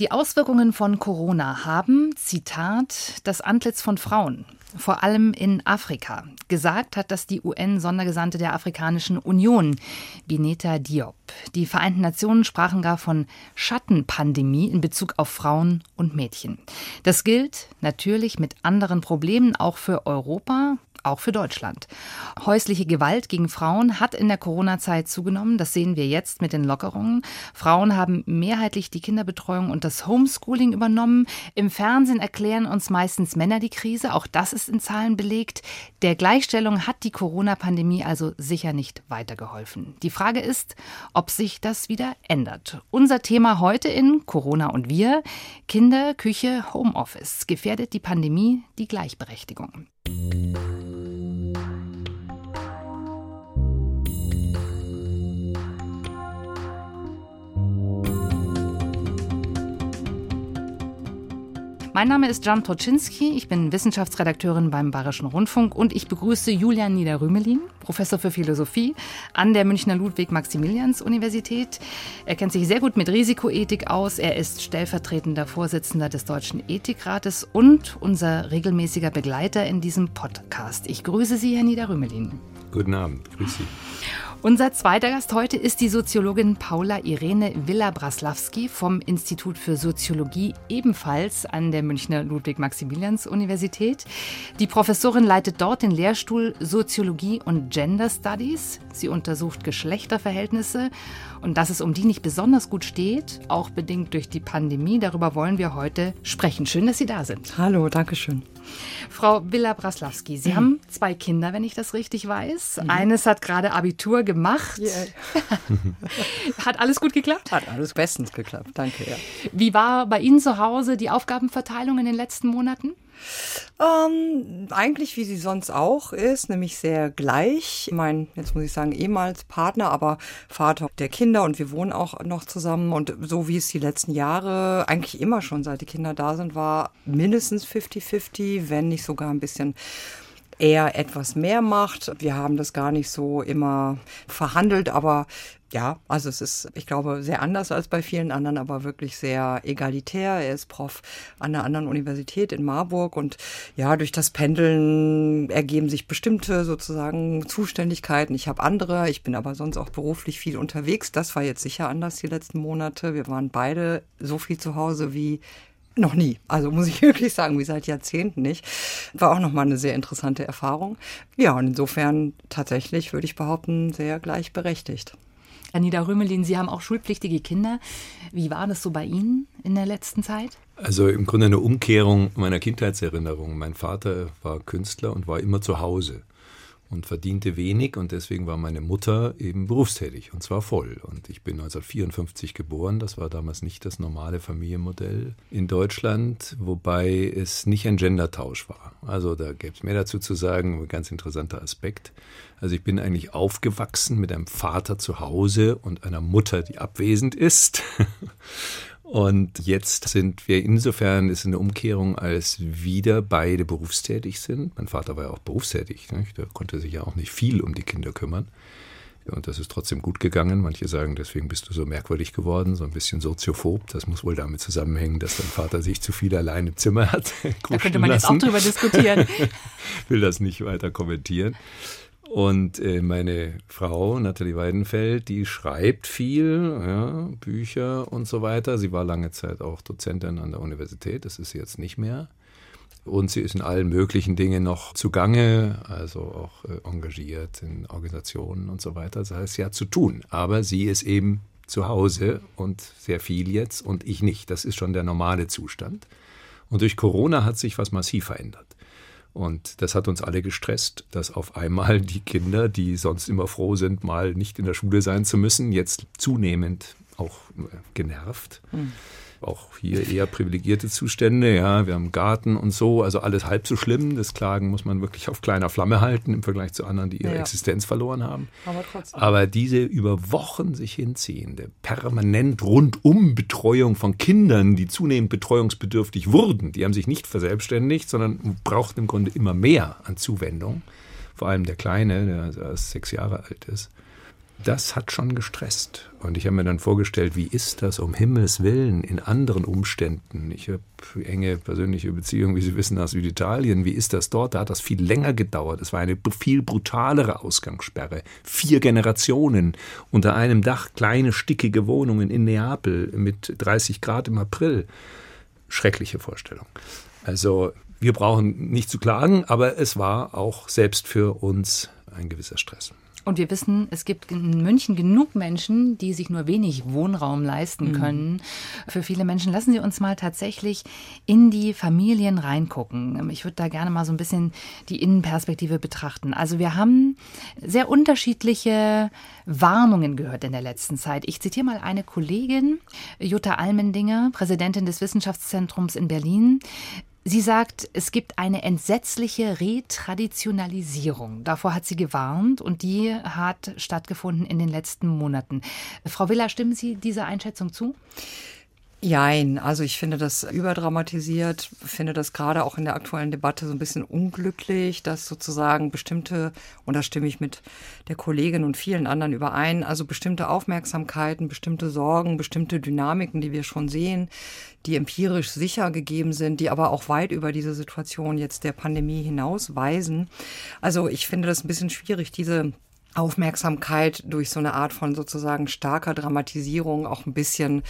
Die Auswirkungen von Corona haben, Zitat, das Antlitz von Frauen, vor allem in Afrika. Gesagt hat das die UN-Sondergesandte der Afrikanischen Union, Bineta Diop. Die Vereinten Nationen sprachen gar von Schattenpandemie in Bezug auf Frauen und Mädchen. Das gilt natürlich mit anderen Problemen auch für Europa, auch für Deutschland. Häusliche Gewalt gegen Frauen hat in der Corona-Zeit zugenommen. Das sehen wir jetzt mit den Lockerungen. Frauen haben mehrheitlich die Kinderbetreuung und das Homeschooling übernommen. Im Fernsehen erklären uns meistens Männer die Krise. Auch das ist in Zahlen belegt. Der Gleichstellung hat die Corona-Pandemie also sicher nicht weitergeholfen. Die Frage ist, ob sich das wieder ändert. Unser Thema heute in Corona und wir. Kinder, Küche, Homeoffice. Gefährdet die Pandemie die Gleichberechtigung? Mein Name ist Jan Toczynski, ich bin Wissenschaftsredakteurin beim Bayerischen Rundfunk und ich begrüße Julian Niederrümelin, Professor für Philosophie an der Münchner Ludwig-Maximilians-Universität. Er kennt sich sehr gut mit Risikoethik aus, er ist stellvertretender Vorsitzender des Deutschen Ethikrates und unser regelmäßiger Begleiter in diesem Podcast. Ich grüße Sie, Herr Niederrümelin. Guten Abend, grüße Sie. Unser zweiter Gast heute ist die Soziologin Paula Irene Villa-Braslawski vom Institut für Soziologie, ebenfalls an der Münchner Ludwig-Maximilians-Universität. Die Professorin leitet dort den Lehrstuhl Soziologie und Gender Studies. Sie untersucht Geschlechterverhältnisse und dass es um die nicht besonders gut steht, auch bedingt durch die Pandemie. Darüber wollen wir heute sprechen. Schön, dass Sie da sind. Hallo, danke schön. Frau Villa-Braslawski, Sie mhm. haben zwei Kinder, wenn ich das richtig weiß. Mhm. Eines hat gerade Abitur gemacht. Yeah. hat alles gut geklappt? Hat alles bestens geklappt, danke. Ja. Wie war bei Ihnen zu Hause die Aufgabenverteilung in den letzten Monaten? Ähm, eigentlich wie sie sonst auch ist, nämlich sehr gleich. Mein, jetzt muss ich sagen, ehemals Partner, aber Vater der Kinder und wir wohnen auch noch zusammen. Und so wie es die letzten Jahre eigentlich immer schon, seit die Kinder da sind, war mindestens 50-50, wenn nicht sogar ein bisschen eher etwas mehr macht. Wir haben das gar nicht so immer verhandelt, aber ja, also es ist, ich glaube, sehr anders als bei vielen anderen, aber wirklich sehr egalitär. Er ist Prof an einer anderen Universität in Marburg und ja, durch das Pendeln ergeben sich bestimmte sozusagen Zuständigkeiten. Ich habe andere, ich bin aber sonst auch beruflich viel unterwegs. Das war jetzt sicher anders die letzten Monate. Wir waren beide so viel zu Hause wie noch nie. Also muss ich wirklich sagen, wie seit Jahrzehnten nicht. War auch nochmal eine sehr interessante Erfahrung. Ja, und insofern tatsächlich würde ich behaupten, sehr gleichberechtigt. Anita Römelin, Sie haben auch schulpflichtige Kinder. Wie war das so bei Ihnen in der letzten Zeit? Also im Grunde eine Umkehrung meiner Kindheitserinnerung. Mein Vater war Künstler und war immer zu Hause und verdiente wenig und deswegen war meine Mutter eben berufstätig und zwar voll. Und ich bin 1954 geboren, das war damals nicht das normale Familienmodell in Deutschland, wobei es nicht ein Gendertausch war. Also da gäbe es mehr dazu zu sagen, ein ganz interessanter Aspekt. Also ich bin eigentlich aufgewachsen mit einem Vater zu Hause und einer Mutter, die abwesend ist. Und jetzt sind wir insofern ist eine Umkehrung, als wieder beide berufstätig sind. Mein Vater war ja auch berufstätig, nicht? der konnte sich ja auch nicht viel um die Kinder kümmern. Und das ist trotzdem gut gegangen. Manche sagen, deswegen bist du so merkwürdig geworden, so ein bisschen soziophob. Das muss wohl damit zusammenhängen, dass dein Vater sich zu viel allein im Zimmer hat. Da könnte man lassen. jetzt auch drüber diskutieren. Will das nicht weiter kommentieren. Und äh, meine Frau, Nathalie Weidenfeld, die schreibt viel, ja, Bücher und so weiter. Sie war lange Zeit auch Dozentin an der Universität, das ist sie jetzt nicht mehr. Und sie ist in allen möglichen Dingen noch zugange, also auch äh, engagiert in Organisationen und so weiter. Das heißt, sie hat zu tun. Aber sie ist eben zu Hause und sehr viel jetzt und ich nicht. Das ist schon der normale Zustand. Und durch Corona hat sich was massiv verändert. Und das hat uns alle gestresst, dass auf einmal die Kinder, die sonst immer froh sind, mal nicht in der Schule sein zu müssen, jetzt zunehmend auch äh, genervt. Mhm. Auch hier eher privilegierte Zustände, ja, wir haben Garten und so, also alles halb so schlimm. Das Klagen muss man wirklich auf kleiner Flamme halten im Vergleich zu anderen, die ihre ja. Existenz verloren haben. Aber trotzdem. Aber diese über Wochen sich hinziehende, permanent rundum Betreuung von Kindern, die zunehmend betreuungsbedürftig wurden, die haben sich nicht verselbstständigt, sondern brauchten im Grunde immer mehr an Zuwendung. Vor allem der Kleine, der sechs Jahre alt ist das hat schon gestresst. Und ich habe mir dann vorgestellt, wie ist das um Himmels Willen in anderen Umständen? Ich habe enge persönliche Beziehungen, wie Sie wissen, aus Süditalien. Wie ist das dort? Da hat das viel länger gedauert. Es war eine viel brutalere Ausgangssperre. Vier Generationen unter einem Dach, kleine, stickige Wohnungen in Neapel mit 30 Grad im April. Schreckliche Vorstellung. Also wir brauchen nicht zu klagen, aber es war auch selbst für uns ein gewisser Stress. Und wir wissen, es gibt in München genug Menschen, die sich nur wenig Wohnraum leisten mhm. können. Für viele Menschen lassen Sie uns mal tatsächlich in die Familien reingucken. Ich würde da gerne mal so ein bisschen die Innenperspektive betrachten. Also wir haben sehr unterschiedliche Warnungen gehört in der letzten Zeit. Ich zitiere mal eine Kollegin, Jutta Almendinger, Präsidentin des Wissenschaftszentrums in Berlin. Sie sagt, es gibt eine entsetzliche Retraditionalisierung. Davor hat sie gewarnt und die hat stattgefunden in den letzten Monaten. Frau Willer, stimmen Sie dieser Einschätzung zu? Jein, also ich finde das überdramatisiert, finde das gerade auch in der aktuellen Debatte so ein bisschen unglücklich, dass sozusagen bestimmte, und da stimme ich mit der Kollegin und vielen anderen überein, also bestimmte Aufmerksamkeiten, bestimmte Sorgen, bestimmte Dynamiken, die wir schon sehen, die empirisch sicher gegeben sind, die aber auch weit über diese Situation jetzt der Pandemie hinaus weisen. Also ich finde das ein bisschen schwierig, diese Aufmerksamkeit durch so eine Art von sozusagen starker Dramatisierung auch ein bisschen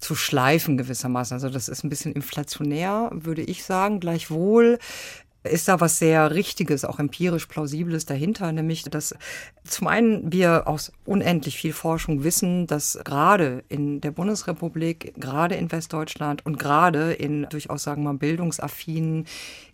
zu schleifen gewissermaßen. Also das ist ein bisschen inflationär, würde ich sagen. Gleichwohl ist da was sehr Richtiges, auch empirisch Plausibles dahinter, nämlich dass zum einen wir aus unendlich viel Forschung wissen, dass gerade in der Bundesrepublik, gerade in Westdeutschland und gerade in durchaus sagen wir mal bildungsaffinen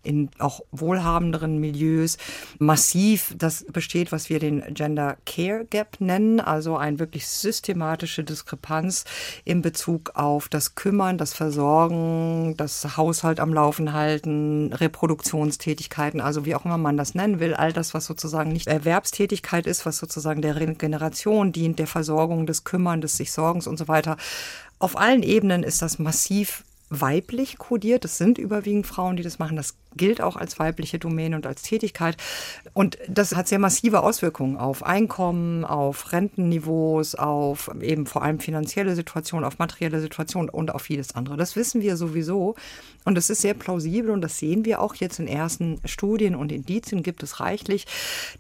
in auch wohlhabenderen Milieus massiv das besteht, was wir den Gender Care Gap nennen, also eine wirklich systematische Diskrepanz in Bezug auf das Kümmern, das Versorgen, das Haushalt am Laufen halten, Reproduktionstätigkeiten, also wie auch immer man das nennen will, all das, was sozusagen nicht Erwerbstätigkeit ist, was sozusagen der Regeneration dient, der Versorgung, des Kümmern, des sich Sorgens und so weiter. Auf allen Ebenen ist das massiv weiblich kodiert. Es sind überwiegend Frauen, die das machen. Das gilt auch als weibliche Domäne und als Tätigkeit. Und das hat sehr massive Auswirkungen auf Einkommen, auf Rentenniveaus, auf eben vor allem finanzielle Situationen, auf materielle Situationen und auf vieles andere. Das wissen wir sowieso. Und das ist sehr plausibel und das sehen wir auch jetzt in ersten Studien und Indizien gibt es reichlich,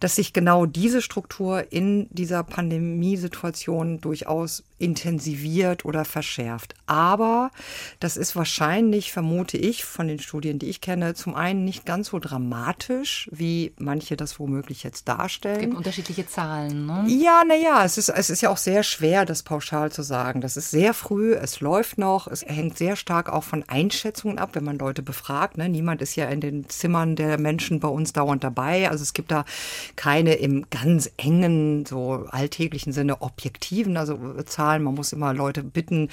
dass sich genau diese Struktur in dieser Pandemiesituation durchaus intensiviert oder verschärft. Aber das ist wahrscheinlich, vermute ich, von den Studien, die ich kenne, zum einen nicht ganz so dramatisch, wie manche das womöglich jetzt darstellen. Es gibt unterschiedliche Zahlen, ne? Ja, naja, es ist, es ist ja auch sehr schwer, das pauschal zu sagen. Das ist sehr früh, es läuft noch, es hängt sehr stark auch von Einschätzungen ab, wenn man Leute befragt. Ne? Niemand ist ja in den Zimmern der Menschen bei uns dauernd dabei. Also es gibt da keine im ganz engen, so alltäglichen Sinne objektiven, also Zahlen. Man muss immer Leute bitten,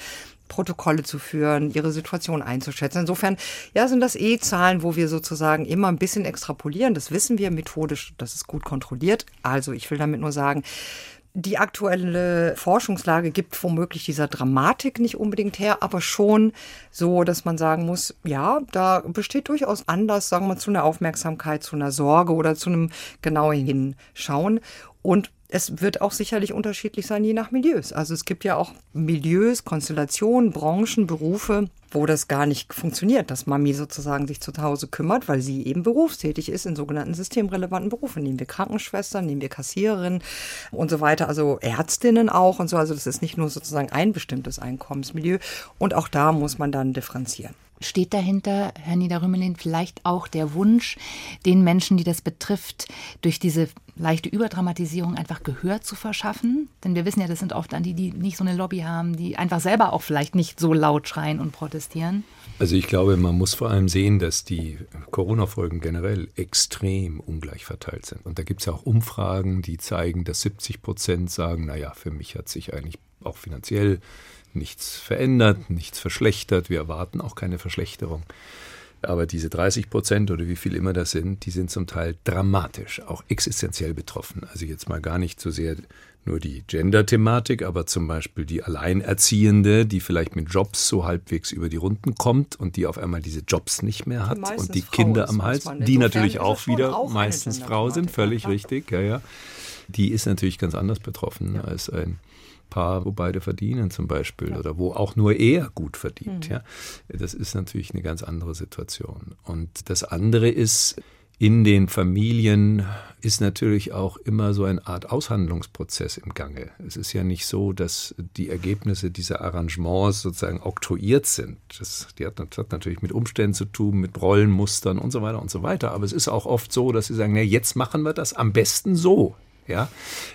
Protokolle zu führen, ihre Situation einzuschätzen. Insofern, ja, sind das eh Zahlen, wo wir sozusagen immer ein bisschen extrapolieren. Das wissen wir methodisch, das ist gut kontrolliert. Also ich will damit nur sagen, die aktuelle Forschungslage gibt womöglich dieser Dramatik nicht unbedingt her, aber schon so, dass man sagen muss, ja, da besteht durchaus Anlass, sagen wir, zu einer Aufmerksamkeit, zu einer Sorge oder zu einem genauen Hinschauen. Und es wird auch sicherlich unterschiedlich sein, je nach Milieus. Also es gibt ja auch Milieus, Konstellationen, Branchen, Berufe, wo das gar nicht funktioniert, dass Mami sozusagen sich zu Hause kümmert, weil sie eben berufstätig ist in sogenannten systemrelevanten Berufen. Nehmen wir Krankenschwestern, nehmen wir Kassiererinnen und so weiter, also Ärztinnen auch und so. Also das ist nicht nur sozusagen ein bestimmtes Einkommensmilieu. Und auch da muss man dann differenzieren. Steht dahinter, Herr Niederrümelin, vielleicht auch der Wunsch, den Menschen, die das betrifft, durch diese leichte Überdramatisierung einfach Gehör zu verschaffen? Denn wir wissen ja, das sind oft dann die, die nicht so eine Lobby haben, die einfach selber auch vielleicht nicht so laut schreien und protestieren. Also ich glaube, man muss vor allem sehen, dass die Corona-Folgen generell extrem ungleich verteilt sind. Und da gibt es ja auch Umfragen, die zeigen, dass 70 Prozent sagen, naja, für mich hat sich eigentlich auch finanziell nichts verändert, nichts verschlechtert. Wir erwarten auch keine Verschlechterung. Aber diese 30 Prozent oder wie viel immer das sind, die sind zum Teil dramatisch, auch existenziell betroffen. Also jetzt mal gar nicht so sehr nur die Gender-Thematik, aber zum Beispiel die Alleinerziehende, die vielleicht mit Jobs so halbwegs über die Runden kommt und die auf einmal diese Jobs nicht mehr hat die und die Frau Kinder am Hals, die natürlich auch wieder auch meistens Frau sind, völlig richtig, ja, ja. Die ist natürlich ganz anders betroffen ja. als ein Paar, wo beide verdienen zum Beispiel ja. oder wo auch nur er gut verdient. Mhm. Ja, das ist natürlich eine ganz andere Situation. Und das andere ist, in den Familien ist natürlich auch immer so eine Art Aushandlungsprozess im Gange. Es ist ja nicht so, dass die Ergebnisse dieser Arrangements sozusagen oktroyiert sind. Das, die hat, hat, natürlich mit Umständen zu tun, mit Rollenmustern und so weiter und so weiter. Aber es ist auch oft so, dass sie sagen, na, jetzt machen wir das am besten so. Ja,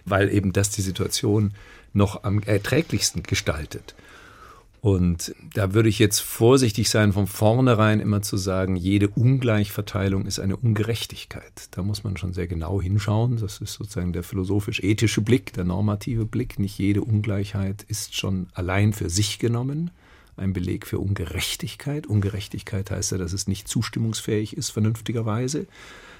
weil eben das die Situation noch am erträglichsten gestaltet. Und da würde ich jetzt vorsichtig sein, von vornherein immer zu sagen, jede Ungleichverteilung ist eine Ungerechtigkeit. Da muss man schon sehr genau hinschauen. Das ist sozusagen der philosophisch-ethische Blick, der normative Blick. Nicht jede Ungleichheit ist schon allein für sich genommen ein Beleg für Ungerechtigkeit. Ungerechtigkeit heißt ja, dass es nicht zustimmungsfähig ist, vernünftigerweise,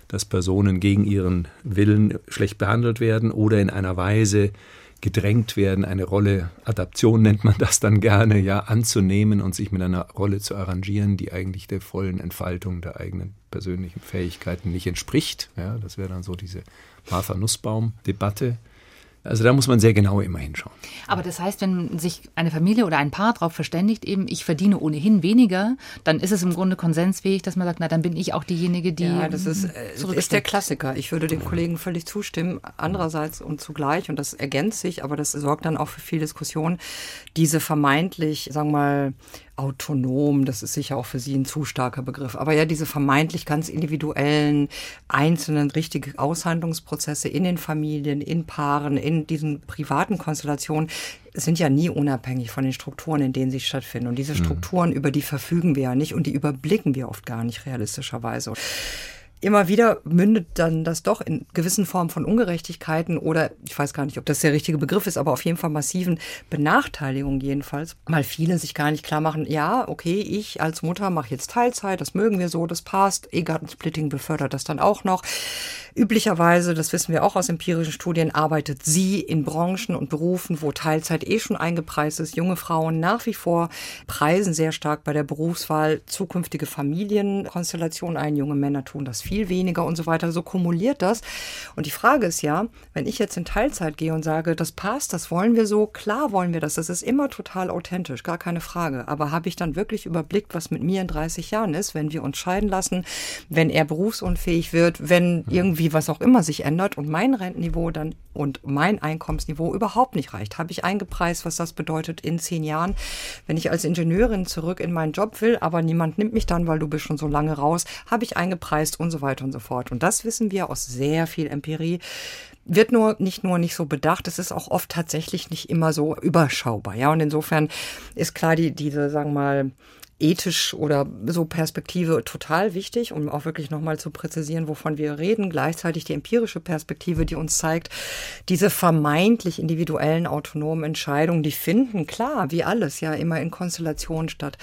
dass Personen gegen ihren Willen schlecht behandelt werden oder in einer Weise, gedrängt werden, eine Rolle, Adaption nennt man das dann gerne, ja, anzunehmen und sich mit einer Rolle zu arrangieren, die eigentlich der vollen Entfaltung der eigenen persönlichen Fähigkeiten nicht entspricht. Ja, das wäre dann so diese Martha Nussbaum-Debatte. Also da muss man sehr genau immer hinschauen. Aber das heißt, wenn sich eine Familie oder ein Paar darauf verständigt, eben ich verdiene ohnehin weniger, dann ist es im Grunde konsensfähig, dass man sagt, na dann bin ich auch diejenige, die. Ja, das ist, äh, ist der Klassiker. Ich würde dem Kollegen völlig zustimmen. Andererseits und zugleich, und das ergänzt sich, aber das sorgt dann auch für viel Diskussion, diese vermeintlich, sagen wir mal, autonom, das ist sicher auch für Sie ein zu starker Begriff, aber ja diese vermeintlich ganz individuellen, einzelnen, richtigen Aushandlungsprozesse in den Familien, in Paaren, in diesen privaten Konstellationen sind ja nie unabhängig von den Strukturen, in denen sie stattfinden. Und diese mhm. Strukturen, mhm. über die verfügen wir ja nicht und die überblicken wir oft gar nicht realistischerweise immer wieder mündet dann das doch in gewissen Formen von Ungerechtigkeiten oder ich weiß gar nicht, ob das der richtige Begriff ist, aber auf jeden Fall massiven Benachteiligungen jedenfalls. Mal viele sich gar nicht klar machen, ja, okay, ich als Mutter mache jetzt Teilzeit, das mögen wir so, das passt. E-Gartensplitting befördert das dann auch noch. Üblicherweise, das wissen wir auch aus empirischen Studien, arbeitet sie in Branchen und Berufen, wo Teilzeit eh schon eingepreist ist. Junge Frauen nach wie vor preisen sehr stark bei der Berufswahl zukünftige Familienkonstellationen ein. Junge Männer tun das viel weniger und so weiter. So kumuliert das. Und die Frage ist ja, wenn ich jetzt in Teilzeit gehe und sage, das passt, das wollen wir so, klar wollen wir das. Das ist immer total authentisch, gar keine Frage. Aber habe ich dann wirklich überblickt, was mit mir in 30 Jahren ist, wenn wir uns scheiden lassen, wenn er berufsunfähig wird, wenn irgendwie was auch immer sich ändert und mein Rentenniveau dann und mein Einkommensniveau überhaupt nicht reicht? Habe ich eingepreist, was das bedeutet in zehn Jahren, wenn ich als Ingenieurin zurück in meinen Job will, aber niemand nimmt mich dann, weil du bist schon so lange raus, habe ich eingepreist und so weiter und so fort. Und das wissen wir aus sehr viel Empirie wird nur nicht nur nicht so bedacht, es ist auch oft tatsächlich nicht immer so überschaubar. Ja, und insofern ist klar, die, diese, sagen wir mal, ethisch oder so Perspektive total wichtig, um auch wirklich nochmal zu präzisieren, wovon wir reden. Gleichzeitig die empirische Perspektive, die uns zeigt, diese vermeintlich individuellen autonomen Entscheidungen, die finden klar, wie alles ja immer in Konstellationen statt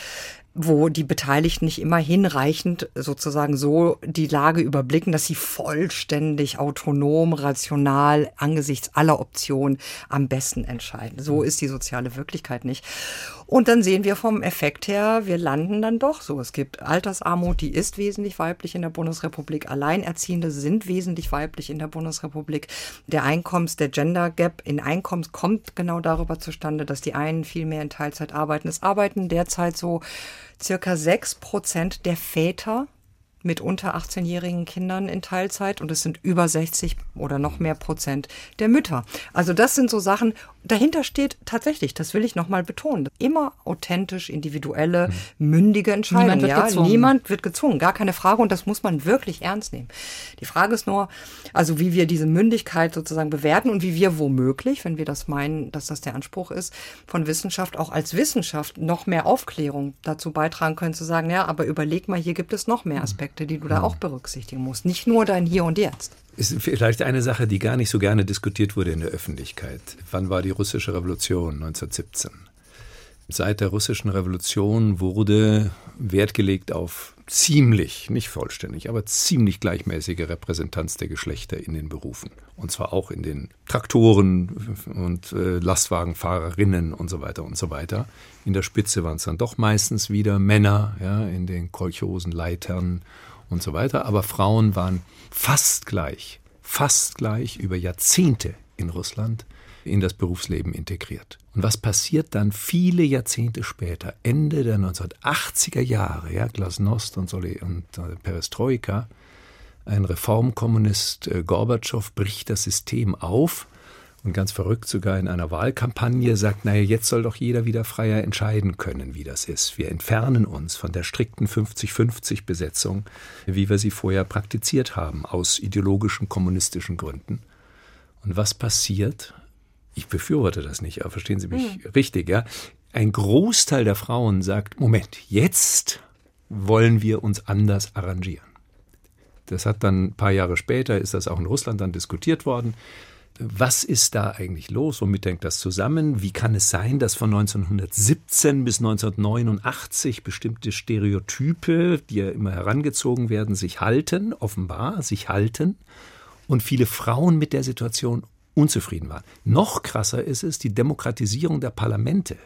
wo die Beteiligten nicht immer hinreichend sozusagen so die Lage überblicken, dass sie vollständig autonom, rational angesichts aller Optionen am besten entscheiden. So ist die soziale Wirklichkeit nicht. Und dann sehen wir vom Effekt her, wir landen dann doch so. Es gibt Altersarmut, die ist wesentlich weiblich in der Bundesrepublik. Alleinerziehende sind wesentlich weiblich in der Bundesrepublik. Der Einkommens, der Gender Gap in Einkommens kommt genau darüber zustande, dass die einen viel mehr in Teilzeit arbeiten. Es arbeiten derzeit so circa sechs Prozent der Väter mit unter 18-jährigen Kindern in Teilzeit und es sind über 60 oder noch mehr Prozent der Mütter. Also das sind so Sachen, dahinter steht tatsächlich, das will ich nochmal betonen, immer authentisch, individuelle, mündige Entscheidungen. Niemand wird, ja? gezwungen. Niemand wird gezwungen, gar keine Frage und das muss man wirklich ernst nehmen. Die Frage ist nur, also wie wir diese Mündigkeit sozusagen bewerten und wie wir womöglich, wenn wir das meinen, dass das der Anspruch ist, von Wissenschaft auch als Wissenschaft noch mehr Aufklärung dazu beitragen können, zu sagen, ja, aber überleg mal, hier gibt es noch mehr Aspekte, die du da auch berücksichtigen musst. Nicht nur dein Hier und Jetzt ist vielleicht eine Sache, die gar nicht so gerne diskutiert wurde in der Öffentlichkeit. Wann war die russische Revolution 1917? Seit der russischen Revolution wurde Wert gelegt auf ziemlich, nicht vollständig, aber ziemlich gleichmäßige Repräsentanz der Geschlechter in den Berufen. Und zwar auch in den Traktoren und äh, Lastwagenfahrerinnen und so weiter und so weiter. In der Spitze waren es dann doch meistens wieder Männer, ja, in den Kolchosen, Leitern und so weiter. Aber Frauen waren fast gleich, fast gleich über Jahrzehnte in Russland in das Berufsleben integriert. Und was passiert dann viele Jahrzehnte später, Ende der 1980er Jahre, ja, Glasnost und, Soli und äh, Perestroika, ein Reformkommunist äh, Gorbatschow bricht das System auf und ganz verrückt sogar in einer Wahlkampagne sagt, naja, jetzt soll doch jeder wieder freier entscheiden können, wie das ist. Wir entfernen uns von der strikten 50-50-Besetzung, wie wir sie vorher praktiziert haben, aus ideologischen kommunistischen Gründen. Und was passiert? Ich befürworte das nicht, aber verstehen Sie mich hm. richtig, ja? Ein Großteil der Frauen sagt, Moment, jetzt wollen wir uns anders arrangieren. Das hat dann ein paar Jahre später, ist das auch in Russland dann diskutiert worden was ist da eigentlich los? Womit hängt das zusammen? Wie kann es sein, dass von 1917 bis 1989 bestimmte Stereotype, die ja immer herangezogen werden, sich halten, offenbar sich halten, und viele Frauen mit der Situation unzufrieden waren? Noch krasser ist es die Demokratisierung der Parlamente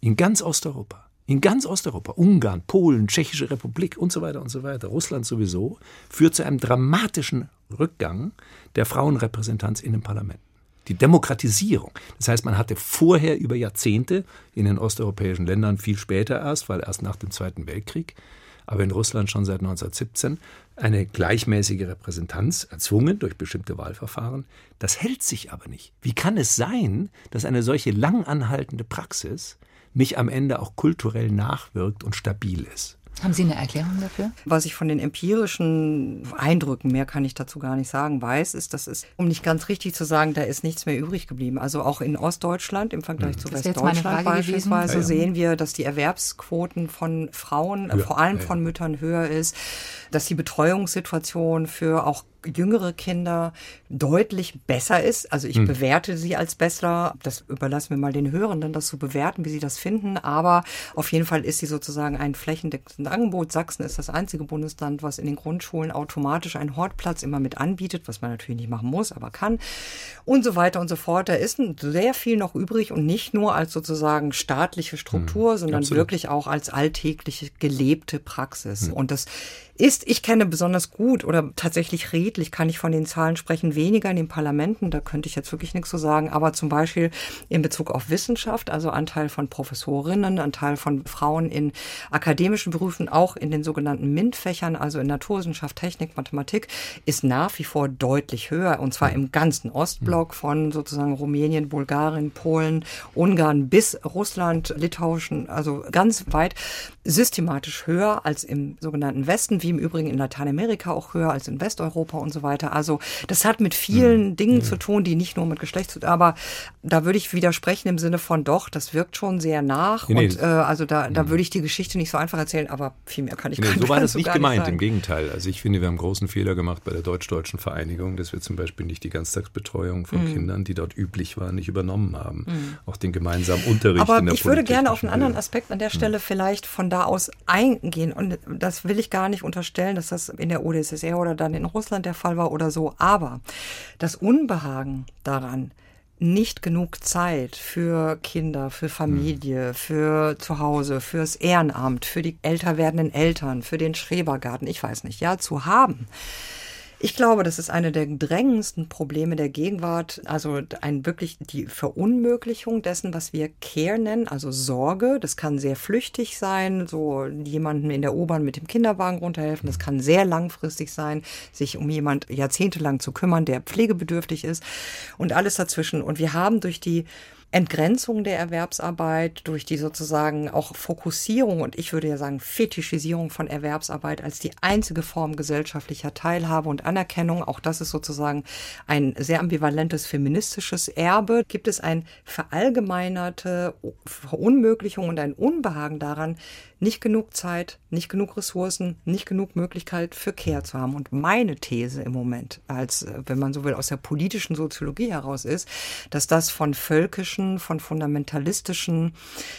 in ganz Osteuropa. In ganz Osteuropa, Ungarn, Polen, Tschechische Republik und so weiter und so weiter, Russland sowieso, führt zu einem dramatischen Rückgang der Frauenrepräsentanz in den Parlamenten. Die Demokratisierung. Das heißt, man hatte vorher über Jahrzehnte in den osteuropäischen Ländern, viel später erst, weil erst nach dem Zweiten Weltkrieg, aber in Russland schon seit 1917, eine gleichmäßige Repräsentanz erzwungen durch bestimmte Wahlverfahren. Das hält sich aber nicht. Wie kann es sein, dass eine solche langanhaltende Praxis nicht am Ende auch kulturell nachwirkt und stabil ist. Haben Sie eine Erklärung dafür? Was ich von den empirischen Eindrücken, mehr kann ich dazu gar nicht sagen, weiß, ist, dass es, um nicht ganz richtig zu sagen, da ist nichts mehr übrig geblieben. Also auch in Ostdeutschland im Vergleich mhm. zu Westdeutschland beispielsweise ja, ja. sehen wir, dass die Erwerbsquoten von Frauen, ja, vor allem von Müttern höher ist, dass die Betreuungssituation für auch jüngere Kinder deutlich besser ist. Also ich hm. bewerte sie als besser. Das überlassen wir mal den Hörenden, das zu bewerten, wie sie das finden. Aber auf jeden Fall ist sie sozusagen ein flächendeckendes Angebot. Sachsen ist das einzige Bundesland, was in den Grundschulen automatisch einen Hortplatz immer mit anbietet, was man natürlich nicht machen muss, aber kann. Und so weiter und so fort. Da ist sehr viel noch übrig und nicht nur als sozusagen staatliche Struktur, hm. sondern Absolut. wirklich auch als alltägliche gelebte Praxis. Hm. Und das ist, ich kenne besonders gut oder tatsächlich redlich, kann ich von den Zahlen sprechen, weniger in den Parlamenten, da könnte ich jetzt wirklich nichts zu sagen, aber zum Beispiel in Bezug auf Wissenschaft, also Anteil von Professorinnen, Anteil von Frauen in akademischen Berufen, auch in den sogenannten MINT-Fächern, also in Naturwissenschaft, Technik, Mathematik, ist nach wie vor deutlich höher. Und zwar im ganzen Ostblock von sozusagen Rumänien, Bulgarien, Polen, Ungarn bis Russland, Litauischen, also ganz weit systematisch höher als im sogenannten Westen wie im Übrigen in Lateinamerika auch höher als in Westeuropa und so weiter. Also das hat mit vielen mhm. Dingen mhm. zu tun, die nicht nur mit Geschlecht zu tun, aber da würde ich widersprechen im Sinne von doch, das wirkt schon sehr nach nee, und äh, also da, da mhm. würde ich die Geschichte nicht so einfach erzählen, aber viel mehr kann ich nee, gar So war das nicht gemeint, nicht im Gegenteil. Also ich finde, wir haben einen großen Fehler gemacht bei der deutsch-deutschen Vereinigung, dass wir zum Beispiel nicht die Ganztagsbetreuung von mhm. Kindern, die dort üblich war, nicht übernommen haben. Mhm. Auch den gemeinsamen Unterricht aber in der ich würde gerne auf einen anderen Aspekt an der Stelle vielleicht von da aus eingehen und das will ich gar nicht unter unterstellen, dass das in der UdSSR oder dann in Russland der Fall war oder so. Aber das Unbehagen daran, nicht genug Zeit für Kinder, für Familie, für zu Hause, fürs Ehrenamt, für die älter werdenden Eltern, für den Schrebergarten, ich weiß nicht, ja, zu haben ich glaube, das ist eine der drängendsten Probleme der Gegenwart. Also ein wirklich die Verunmöglichung dessen, was wir Care nennen, also Sorge. Das kann sehr flüchtig sein, so jemanden in der U-Bahn mit dem Kinderwagen runterhelfen. Das kann sehr langfristig sein, sich um jemand jahrzehntelang zu kümmern, der pflegebedürftig ist und alles dazwischen. Und wir haben durch die Entgrenzung der Erwerbsarbeit, durch die sozusagen auch Fokussierung und ich würde ja sagen Fetischisierung von Erwerbsarbeit als die einzige Form gesellschaftlicher Teilhabe und Anerkennung, auch das ist sozusagen ein sehr ambivalentes feministisches Erbe, gibt es ein verallgemeinerte Verunmöglichung und ein Unbehagen daran, nicht genug Zeit, nicht genug Ressourcen, nicht genug Möglichkeit für Care zu haben. Und meine These im Moment, als wenn man so will, aus der politischen Soziologie heraus ist, dass das von völkischen, von fundamentalistischen,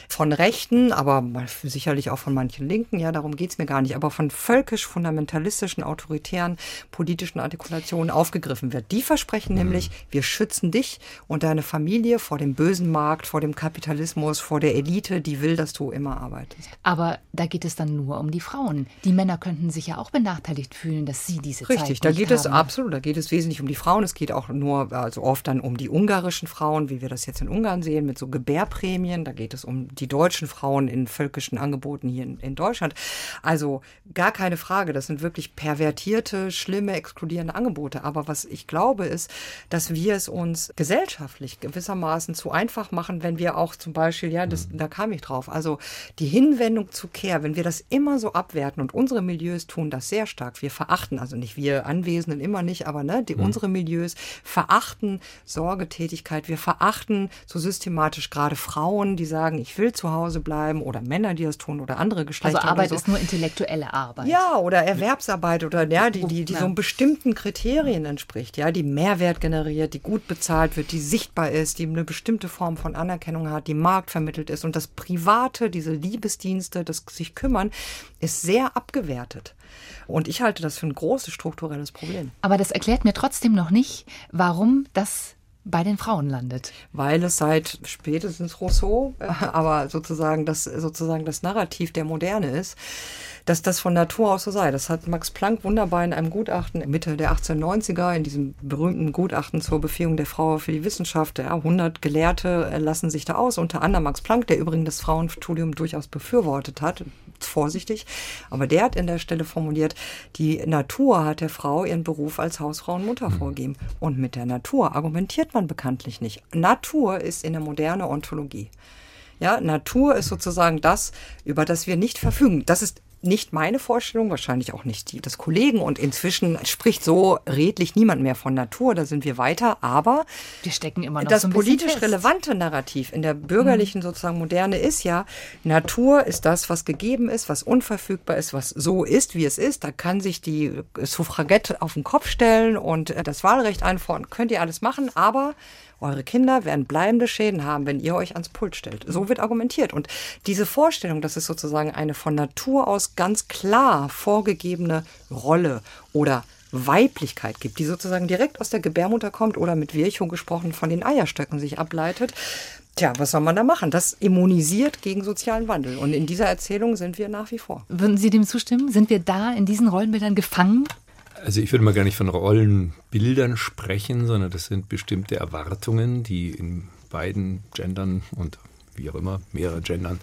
von Rechten, aber sicherlich auch von manchen Linken, ja, darum geht's mir gar nicht, aber von völkisch-fundamentalistischen, autoritären politischen Artikulationen aufgegriffen wird. Die versprechen mhm. nämlich, wir schützen dich und deine Familie vor dem bösen Markt, vor dem Kapitalismus, vor der Elite, die will, dass du immer arbeitest. Aber da geht es dann nur um die Frauen. Die Männer könnten sich ja auch benachteiligt fühlen, dass sie diese Richtig, Zeit da geht haben. es absolut, da geht es wesentlich um die Frauen. Es geht auch nur, also oft dann um die ungarischen Frauen, wie wir das jetzt in Ungarn sehen, mit so Gebärprämien. Da geht es um die deutschen Frauen in völkischen Angeboten hier in, in Deutschland. Also gar keine Frage, das sind wirklich pervertierte, schlimme, exkludierende Angebote. Aber was ich glaube ist, dass wir es uns gesellschaftlich gewissermaßen zu einfach machen, wenn wir auch zum Beispiel, ja, das, da kam ich drauf, also die Hinwendung zu Care, wenn wir das immer so abwerten und unsere Milieus tun das sehr stark, wir verachten, also nicht wir Anwesenden immer nicht, aber ne, die, mhm. unsere Milieus verachten Sorgetätigkeit, wir verachten so systematisch gerade Frauen, die sagen, ich will zu Hause bleiben oder Männer, die das tun oder andere Geschlechter. Also Arbeit so. ist nur intellektuelle Arbeit. Ja, oder Erwerbsarbeit oder ja, die, die, die so bestimmten Kriterien entspricht, ja, die Mehrwert generiert, die gut bezahlt wird, die sichtbar ist, die eine bestimmte Form von Anerkennung hat, die marktvermittelt ist und das Private, diese Liebesdienste, das sich kümmern, ist sehr abgewertet. Und ich halte das für ein großes strukturelles Problem. Aber das erklärt mir trotzdem noch nicht, warum das bei den Frauen landet. Weil es seit spätestens Rousseau, aber sozusagen das, sozusagen das Narrativ der Moderne ist, dass das von Natur aus so sei. Das hat Max Planck wunderbar in einem Gutachten Mitte der 1890er, in diesem berühmten Gutachten zur Befähigung der Frau für die Wissenschaft. Ja, 100 Gelehrte lassen sich da aus, unter anderem Max Planck, der übrigens das Frauenstudium durchaus befürwortet hat, vorsichtig. Aber der hat in der Stelle formuliert, die Natur hat der Frau ihren Beruf als Hausfrau und Mutter mhm. vorgegeben. Und mit der Natur argumentiert man bekanntlich nicht. Natur ist in der moderne Ontologie. Ja, Natur ist sozusagen das, über das wir nicht verfügen. Das ist nicht meine Vorstellung, wahrscheinlich auch nicht die des Kollegen. Und inzwischen spricht so redlich niemand mehr von Natur. Da sind wir weiter. Aber wir stecken immer noch das so politisch relevante Narrativ in der bürgerlichen mhm. sozusagen Moderne ist ja, Natur ist das, was gegeben ist, was unverfügbar ist, was so ist, wie es ist. Da kann sich die Suffragette auf den Kopf stellen und das Wahlrecht einfordern. Könnt ihr alles machen, aber eure Kinder werden bleibende Schäden haben, wenn ihr euch ans Pult stellt. So wird argumentiert. Und diese Vorstellung, dass es sozusagen eine von Natur aus ganz klar vorgegebene Rolle oder Weiblichkeit gibt, die sozusagen direkt aus der Gebärmutter kommt oder mit Virchow gesprochen von den Eierstöcken sich ableitet. Tja, was soll man da machen? Das immunisiert gegen sozialen Wandel. Und in dieser Erzählung sind wir nach wie vor. Würden Sie dem zustimmen? Sind wir da in diesen Rollenbildern gefangen? Also ich würde mal gar nicht von Rollenbildern sprechen, sondern das sind bestimmte Erwartungen, die in beiden Gendern und wie auch immer, mehrere Gendern,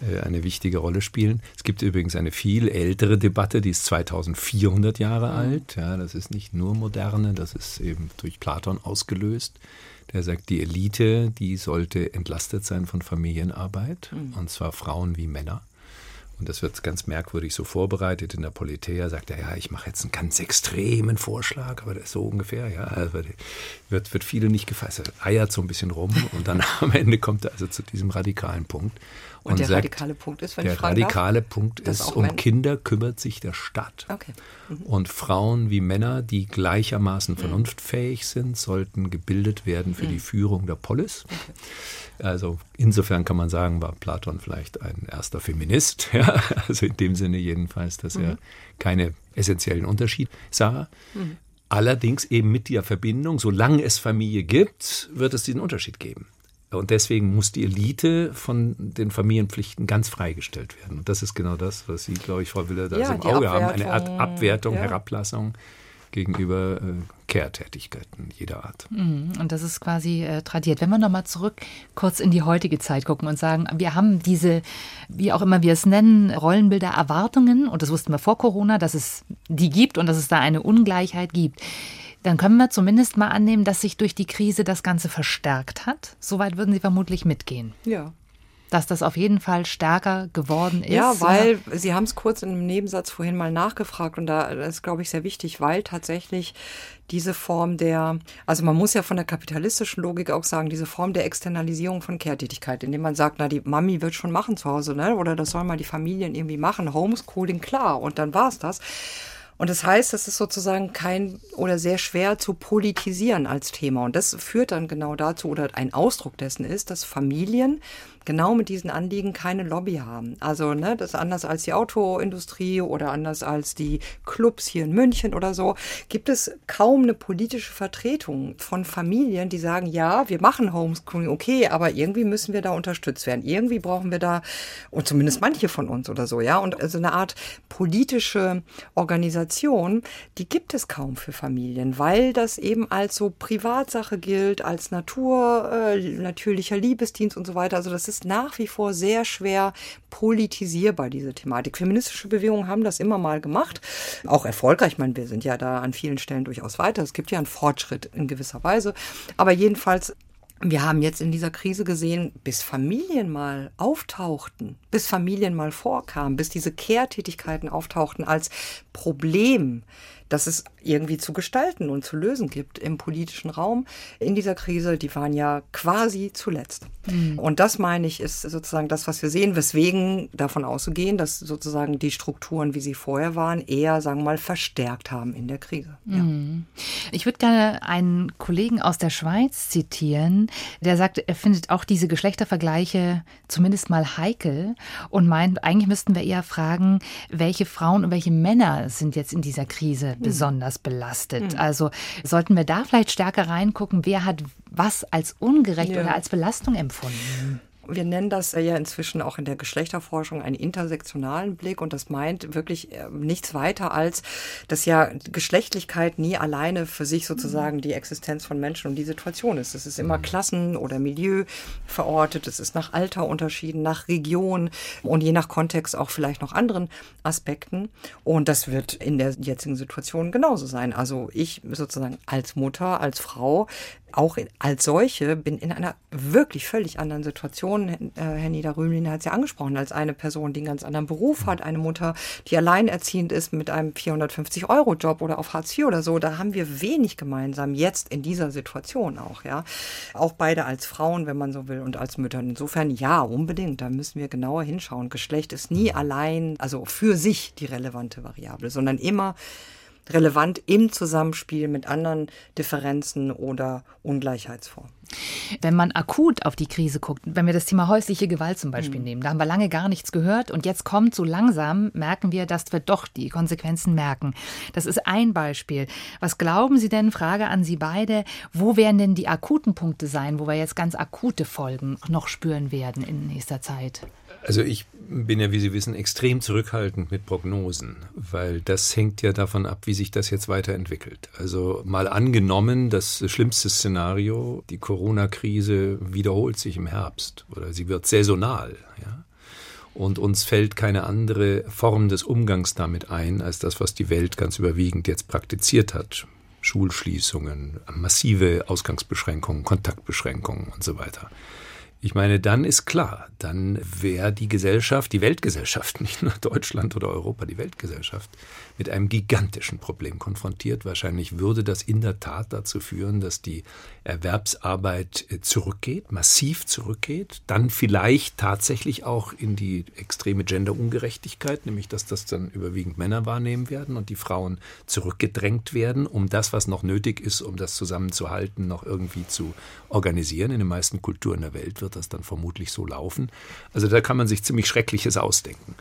äh, eine wichtige Rolle spielen. Es gibt übrigens eine viel ältere Debatte, die ist 2400 Jahre mhm. alt. Ja, das ist nicht nur moderne, das ist eben durch Platon ausgelöst. Der sagt, die Elite, die sollte entlastet sein von Familienarbeit, mhm. und zwar Frauen wie Männer. Und das wird ganz merkwürdig so vorbereitet. In der Politeia sagt er, ja, ich mache jetzt einen ganz extremen Vorschlag, aber das ist so ungefähr, ja. Also wird, wird viele nicht gefasst. Er eiert so ein bisschen rum und dann am Ende kommt er also zu diesem radikalen Punkt. Und, und der sagt, radikale Punkt ist, wenn der ich radikale darf, Punkt ist, um Kinder kümmert sich der Staat. Okay. Mhm. Und Frauen wie Männer, die gleichermaßen mhm. vernunftfähig sind, sollten gebildet werden für mhm. die Führung der Polis. Okay. Also insofern kann man sagen, war Platon vielleicht ein erster Feminist. Ja? Also in dem Sinne jedenfalls, dass er mhm. keine essentiellen Unterschied sah. Mhm. Allerdings eben mit der Verbindung, solange es Familie gibt, wird es diesen Unterschied geben. Und deswegen muss die Elite von den Familienpflichten ganz freigestellt werden. Und das ist genau das, was Sie, glaube ich, Frau Willer, da ja, im Auge haben. Eine Art Abwertung, ja. Herablassung gegenüber äh, Care-Tätigkeiten jeder Art. Mhm. Und das ist quasi äh, tradiert. Wenn wir nochmal zurück kurz in die heutige Zeit gucken und sagen, wir haben diese, wie auch immer wir es nennen, Rollenbilder, Erwartungen, und das wussten wir vor Corona, dass es die gibt und dass es da eine Ungleichheit gibt dann können wir zumindest mal annehmen, dass sich durch die Krise das Ganze verstärkt hat. Soweit würden Sie vermutlich mitgehen. Ja. dass das auf jeden Fall stärker geworden ist. Ja, weil Sie haben es kurz in einem Nebensatz vorhin mal nachgefragt und da ist, glaube ich, sehr wichtig, weil tatsächlich diese Form der, also man muss ja von der kapitalistischen Logik auch sagen, diese Form der Externalisierung von Kehrtätigkeit, indem man sagt, na, die Mami wird schon machen zu Hause, ne? Oder das sollen mal die Familien irgendwie machen. Homeschooling, klar. Und dann war es das. Und das heißt, es ist sozusagen kein oder sehr schwer zu politisieren als Thema. Und das führt dann genau dazu, oder ein Ausdruck dessen ist, dass Familien genau mit diesen Anliegen keine Lobby haben. Also, ne, das ist anders als die Autoindustrie oder anders als die Clubs hier in München oder so, gibt es kaum eine politische Vertretung von Familien, die sagen, ja, wir machen Homeschooling, okay, aber irgendwie müssen wir da unterstützt werden. Irgendwie brauchen wir da, und zumindest manche von uns oder so, ja, und also eine Art politische Organisation, die gibt es kaum für Familien, weil das eben als so Privatsache gilt, als Natur, äh, natürlicher Liebesdienst und so weiter. Also das ist ist nach wie vor sehr schwer politisierbar, diese Thematik. Feministische Bewegungen haben das immer mal gemacht, auch erfolgreich. Ich meine, wir sind ja da an vielen Stellen durchaus weiter. Es gibt ja einen Fortschritt in gewisser Weise. Aber jedenfalls wir haben jetzt in dieser Krise gesehen, bis Familien mal auftauchten, bis Familien mal vorkamen, bis diese Kehrtätigkeiten auftauchten als Problem, dass es irgendwie zu gestalten und zu lösen gibt im politischen Raum in dieser Krise, die waren ja quasi zuletzt. Mhm. Und das meine ich, ist sozusagen das, was wir sehen, weswegen davon auszugehen, dass sozusagen die Strukturen, wie sie vorher waren, eher, sagen wir mal, verstärkt haben in der Krise. Ja. Mhm. Ich würde gerne einen Kollegen aus der Schweiz zitieren, der sagt, er findet auch diese Geschlechtervergleiche zumindest mal heikel und meint, eigentlich müssten wir eher fragen, welche Frauen und welche Männer sind jetzt in dieser Krise. Besonders belastet. Hm. Also sollten wir da vielleicht stärker reingucken, wer hat was als ungerecht ja. oder als Belastung empfunden? Wir nennen das ja inzwischen auch in der Geschlechterforschung einen intersektionalen Blick und das meint wirklich äh, nichts weiter als, dass ja Geschlechtlichkeit nie alleine für sich sozusagen die Existenz von Menschen und die Situation ist. Es ist immer mhm. Klassen oder Milieu verortet, es ist nach Alter unterschieden, nach Region und je nach Kontext auch vielleicht noch anderen Aspekten. Und das wird in der jetzigen Situation genauso sein. Also ich sozusagen als Mutter, als Frau auch als solche bin in einer wirklich völlig anderen Situation. Äh, Herr Niederrömlin hat es ja angesprochen, als eine Person, die einen ganz anderen Beruf hat, eine Mutter, die alleinerziehend ist mit einem 450-Euro-Job oder auf Hartz IV oder so. Da haben wir wenig gemeinsam jetzt in dieser Situation auch, ja. Auch beide als Frauen, wenn man so will, und als Mütter. Insofern ja, unbedingt. Da müssen wir genauer hinschauen. Geschlecht ist nie allein, also für sich die relevante Variable, sondern immer relevant im Zusammenspiel mit anderen Differenzen oder Ungleichheitsformen. Wenn man akut auf die Krise guckt, wenn wir das Thema häusliche Gewalt zum Beispiel mhm. nehmen, da haben wir lange gar nichts gehört und jetzt kommt so langsam, merken wir, dass wir doch die Konsequenzen merken. Das ist ein Beispiel. Was glauben Sie denn, Frage an Sie beide, wo werden denn die akuten Punkte sein, wo wir jetzt ganz akute Folgen noch spüren werden in nächster Zeit? Also ich bin ja, wie Sie wissen, extrem zurückhaltend mit Prognosen, weil das hängt ja davon ab, wie sich das jetzt weiterentwickelt. Also mal angenommen, das schlimmste Szenario, die Corona-Krise wiederholt sich im Herbst oder sie wird saisonal, ja. Und uns fällt keine andere Form des Umgangs damit ein, als das, was die Welt ganz überwiegend jetzt praktiziert hat. Schulschließungen, massive Ausgangsbeschränkungen, Kontaktbeschränkungen und so weiter. Ich meine, dann ist klar, dann wäre die Gesellschaft, die Weltgesellschaft, nicht nur Deutschland oder Europa, die Weltgesellschaft, mit einem gigantischen Problem konfrontiert. Wahrscheinlich würde das in der Tat dazu führen, dass die Erwerbsarbeit äh, zurückgeht, massiv zurückgeht, dann vielleicht tatsächlich auch in die extreme Genderungerechtigkeit, nämlich dass das dann überwiegend Männer wahrnehmen werden und die Frauen zurückgedrängt werden, um das, was noch nötig ist, um das zusammenzuhalten, noch irgendwie zu organisieren. In den meisten Kulturen der Welt wird das dann vermutlich so laufen. Also da kann man sich ziemlich Schreckliches ausdenken.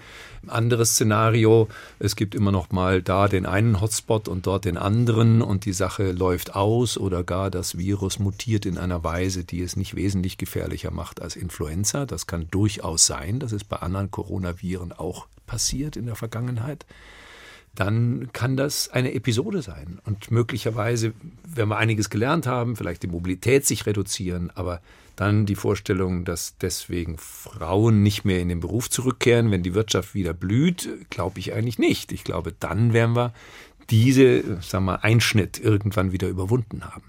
Anderes Szenario, es gibt immer noch mal da den einen Hotspot und dort den anderen und die Sache läuft aus oder gar das Virus mutiert in einer Weise, die es nicht wesentlich gefährlicher macht als Influenza. Das kann durchaus sein, das ist bei anderen Coronaviren auch passiert in der Vergangenheit dann kann das eine Episode sein. Und möglicherweise, wenn wir einiges gelernt haben, vielleicht die Mobilität sich reduzieren, aber dann die Vorstellung, dass deswegen Frauen nicht mehr in den Beruf zurückkehren, wenn die Wirtschaft wieder blüht, glaube ich eigentlich nicht. Ich glaube, dann werden wir diese, sagen wir, Einschnitt irgendwann wieder überwunden haben.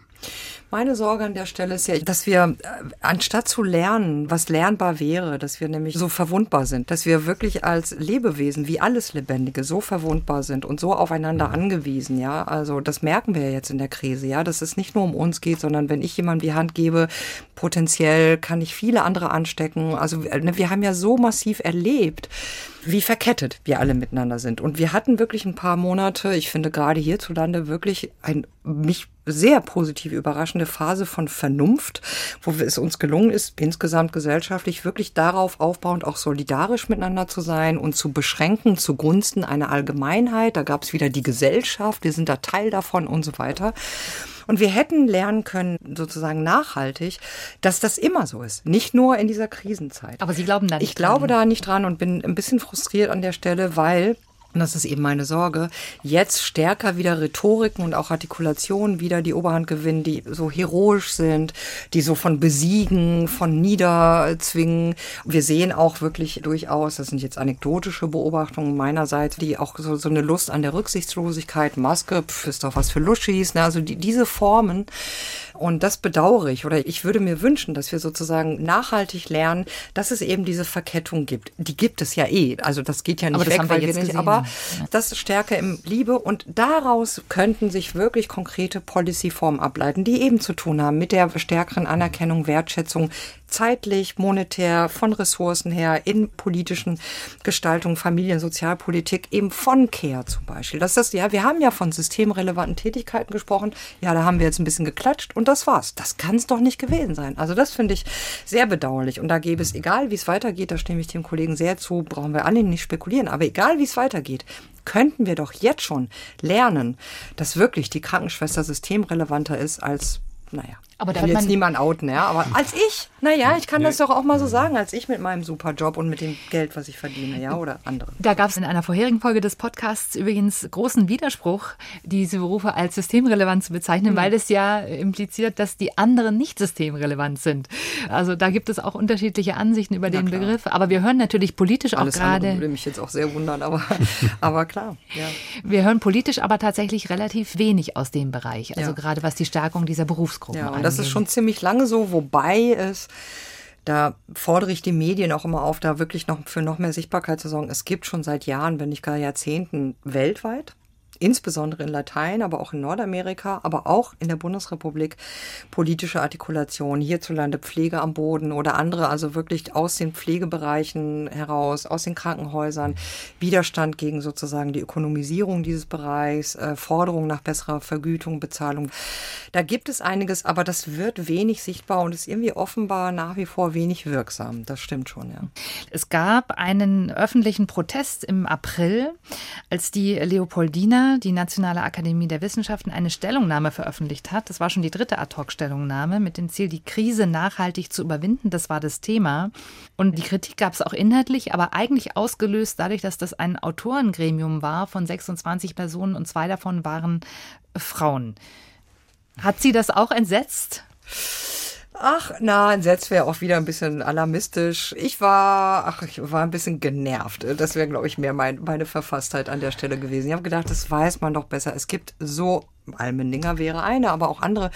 Meine Sorge an der Stelle ist ja, dass wir, äh, anstatt zu lernen, was lernbar wäre, dass wir nämlich so verwundbar sind, dass wir wirklich als Lebewesen, wie alles Lebendige, so verwundbar sind und so aufeinander angewiesen, ja. Also das merken wir ja jetzt in der Krise, ja, dass es nicht nur um uns geht, sondern wenn ich jemandem die Hand gebe, potenziell kann ich viele andere anstecken. Also äh, ne, wir haben ja so massiv erlebt, wie verkettet wir alle miteinander sind. Und wir hatten wirklich ein paar Monate, ich finde gerade hierzulande wirklich ein mich sehr positiv überraschende Phase von Vernunft, wo es uns gelungen ist, insgesamt gesellschaftlich wirklich darauf aufbauend auch solidarisch miteinander zu sein und zu beschränken zugunsten einer Allgemeinheit. Da gab es wieder die Gesellschaft, wir sind da Teil davon und so weiter. Und wir hätten lernen können, sozusagen nachhaltig, dass das immer so ist. Nicht nur in dieser Krisenzeit. Aber Sie glauben da nicht Ich glaube dran. da nicht dran und bin ein bisschen frustriert an der Stelle, weil und das ist eben meine Sorge, jetzt stärker wieder Rhetoriken und auch Artikulationen wieder die Oberhand gewinnen, die so heroisch sind, die so von besiegen, von niederzwingen. Wir sehen auch wirklich durchaus, das sind jetzt anekdotische Beobachtungen meinerseits, die auch so, so eine Lust an der Rücksichtslosigkeit, Maske, pf, ist doch was für Luschis, ne? also die, diese Formen. Und das bedauere ich oder ich würde mir wünschen, dass wir sozusagen nachhaltig lernen, dass es eben diese Verkettung gibt. Die gibt es ja eh. Also das geht ja nicht aber weg, weil wir nicht, aber das Stärke im Liebe und daraus könnten sich wirklich konkrete Policyformen ableiten, die eben zu tun haben mit der stärkeren Anerkennung, Wertschätzung zeitlich, monetär, von Ressourcen her, in politischen Gestaltungen, Familien, Sozialpolitik, eben von Care zum Beispiel. Das ist, ja, wir haben ja von systemrelevanten Tätigkeiten gesprochen. Ja, da haben wir jetzt ein bisschen geklatscht und das war's. Das kann es doch nicht gewesen sein. Also das finde ich sehr bedauerlich. Und da gäbe es, egal wie es weitergeht, da stimme ich dem Kollegen sehr zu, brauchen wir alle nicht spekulieren, aber egal wie es weitergeht, könnten wir doch jetzt schon lernen, dass wirklich die Krankenschwester systemrelevanter ist als, naja, aber da will jetzt niemand outen, ja. Aber als ich, naja, ich kann das doch auch mal so sagen, als ich mit meinem Superjob und mit dem Geld, was ich verdiene, ja, oder andere. Da gab es in einer vorherigen Folge des Podcasts übrigens großen Widerspruch, diese Berufe als systemrelevant zu bezeichnen, mhm. weil es ja impliziert, dass die anderen nicht systemrelevant sind. Also da gibt es auch unterschiedliche Ansichten über ja, den klar. Begriff. Aber wir hören natürlich politisch Alles auch gerade. würde mich jetzt auch sehr wundern, aber, aber klar. Ja. Wir hören politisch aber tatsächlich relativ wenig aus dem Bereich. Also ja. gerade was die Stärkung dieser Berufsgruppen ja, angeht. Das ist schon ziemlich lange so, wobei es da fordere ich die Medien auch immer auf, da wirklich noch für noch mehr Sichtbarkeit zu sorgen. Es gibt schon seit Jahren, wenn nicht gar Jahrzehnten weltweit insbesondere in Latein, aber auch in Nordamerika, aber auch in der Bundesrepublik politische Artikulation, hierzulande Pflege am Boden oder andere, also wirklich aus den Pflegebereichen heraus, aus den Krankenhäusern, Widerstand gegen sozusagen die Ökonomisierung dieses Bereichs, äh, Forderungen nach besserer Vergütung, Bezahlung. Da gibt es einiges, aber das wird wenig sichtbar und ist irgendwie offenbar nach wie vor wenig wirksam. Das stimmt schon, ja. Es gab einen öffentlichen Protest im April, als die Leopoldina die Nationale Akademie der Wissenschaften, eine Stellungnahme veröffentlicht hat. Das war schon die dritte Ad-Hoc-Stellungnahme mit dem Ziel, die Krise nachhaltig zu überwinden. Das war das Thema. Und die Kritik gab es auch inhaltlich, aber eigentlich ausgelöst dadurch, dass das ein Autorengremium war von 26 Personen und zwei davon waren Frauen. Hat sie das auch entsetzt? Ach, na, entsetzt wäre auch wieder ein bisschen alarmistisch. Ich war, ach, ich war ein bisschen genervt. Das wäre, glaube ich, mehr mein, meine Verfasstheit an der Stelle gewesen. Ich habe gedacht, das weiß man doch besser. Es gibt so, Almendinger wäre eine, aber auch andere.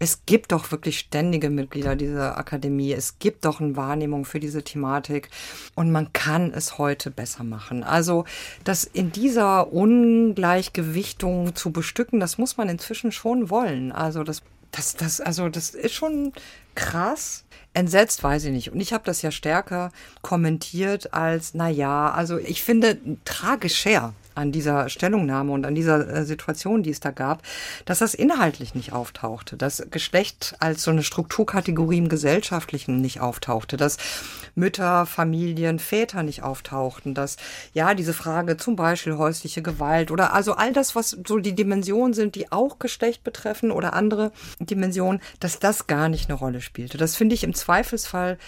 Es gibt doch wirklich ständige Mitglieder dieser Akademie. Es gibt doch eine Wahrnehmung für diese Thematik. Und man kann es heute besser machen. Also, das in dieser Ungleichgewichtung zu bestücken, das muss man inzwischen schon wollen. Also, das das, das, also das ist schon krass. Entsetzt weiß ich nicht. Und ich habe das ja stärker kommentiert als, na ja, also ich finde tragischer an dieser Stellungnahme und an dieser äh, Situation, die es da gab, dass das inhaltlich nicht auftauchte, dass Geschlecht als so eine Strukturkategorie im Gesellschaftlichen nicht auftauchte, dass Mütter, Familien, Väter nicht auftauchten, dass ja diese Frage zum Beispiel häusliche Gewalt oder also all das, was so die Dimensionen sind, die auch Geschlecht betreffen oder andere Dimensionen, dass das gar nicht eine Rolle spielte. Das finde ich im Zweifelsfall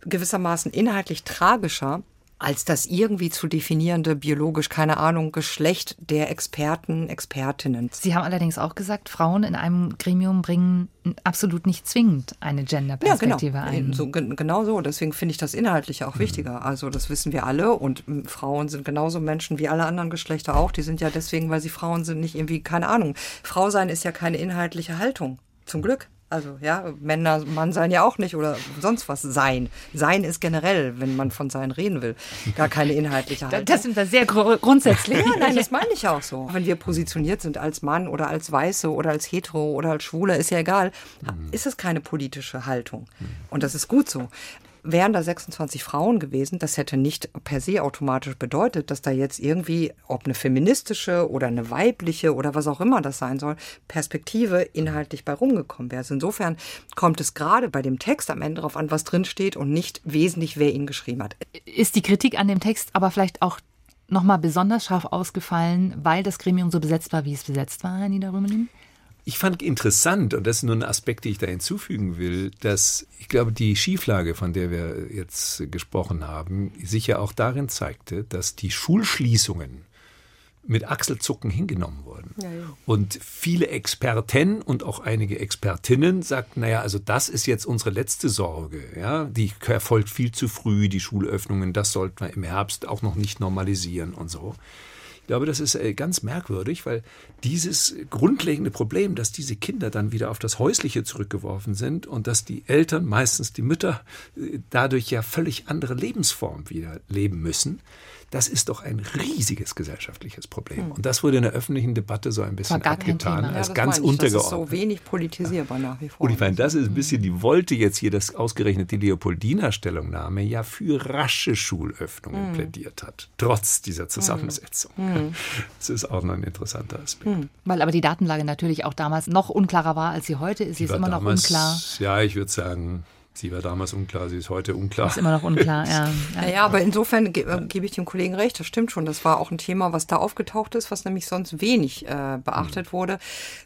gewissermaßen inhaltlich tragischer, als das irgendwie zu definierende biologisch, keine Ahnung, Geschlecht der Experten, Expertinnen. Sie haben allerdings auch gesagt, Frauen in einem Gremium bringen absolut nicht zwingend eine Gender-Perspektive ja, genau. ein. So, genau so. Deswegen finde ich das inhaltlich auch wichtiger. Also das wissen wir alle und Frauen sind genauso Menschen wie alle anderen Geschlechter auch. Die sind ja deswegen, weil sie Frauen sind, nicht irgendwie, keine Ahnung. Frau sein ist ja keine inhaltliche Haltung. Zum Glück. Also ja, Männer, Mann sein ja auch nicht oder sonst was sein. Sein ist generell, wenn man von sein reden will, gar keine inhaltliche Haltung. Das sind wir sehr gru grundsätzlich. Ja, nein, das meine ich auch so. Wenn wir positioniert sind als Mann oder als Weiße oder als Hetero oder als Schwule, ist ja egal, ist es keine politische Haltung. Und das ist gut so wären da 26 Frauen gewesen, das hätte nicht per se automatisch bedeutet, dass da jetzt irgendwie, ob eine feministische oder eine weibliche oder was auch immer das sein soll, Perspektive inhaltlich bei rumgekommen wäre. Also insofern kommt es gerade bei dem Text am Ende darauf an, was drinsteht und nicht wesentlich, wer ihn geschrieben hat. Ist die Kritik an dem Text aber vielleicht auch nochmal besonders scharf ausgefallen, weil das Gremium so besetzt war, wie es besetzt war, Herr Niederrümelin? Ich fand interessant, und das ist nur ein Aspekt, den ich da hinzufügen will, dass ich glaube, die Schieflage, von der wir jetzt gesprochen haben, sich ja auch darin zeigte, dass die Schulschließungen mit Achselzucken hingenommen wurden. Ja, ja. Und viele Experten und auch einige Expertinnen sagten, naja, also das ist jetzt unsere letzte Sorge. Ja? Die erfolgt viel zu früh, die Schulöffnungen, das sollten wir im Herbst auch noch nicht normalisieren und so. Ich glaube, das ist äh, ganz merkwürdig, weil dieses grundlegende Problem, dass diese Kinder dann wieder auf das Häusliche zurückgeworfen sind und dass die Eltern, meistens die Mütter, äh, dadurch ja völlig andere Lebensformen wieder leben müssen, das ist doch ein riesiges gesellschaftliches Problem. Und das wurde in der öffentlichen Debatte so ein bisschen abgetan als ja, ganz untergeordnet. Das ist so wenig politisierbar nach wie vor. Und ich meine, das ist ein bisschen die wollte jetzt hier, dass ausgerechnet die Leopoldiner Stellungnahme ja für rasche Schulöffnungen hm. plädiert hat, trotz dieser hm. Zusammensetzung. Hm. Das ist auch noch ein interessanter Aspekt. Hm. Weil aber die Datenlage natürlich auch damals noch unklarer war, als sie heute ist. Sie ist immer noch unklar. Ja, ich würde sagen, Sie war damals unklar, sie ist heute unklar. Ist immer noch unklar, ja. Ja, ja aber insofern ge äh, gebe ich dem Kollegen recht, das stimmt schon. Das war auch ein Thema, was da aufgetaucht ist, was nämlich sonst wenig äh, beachtet mhm. wurde.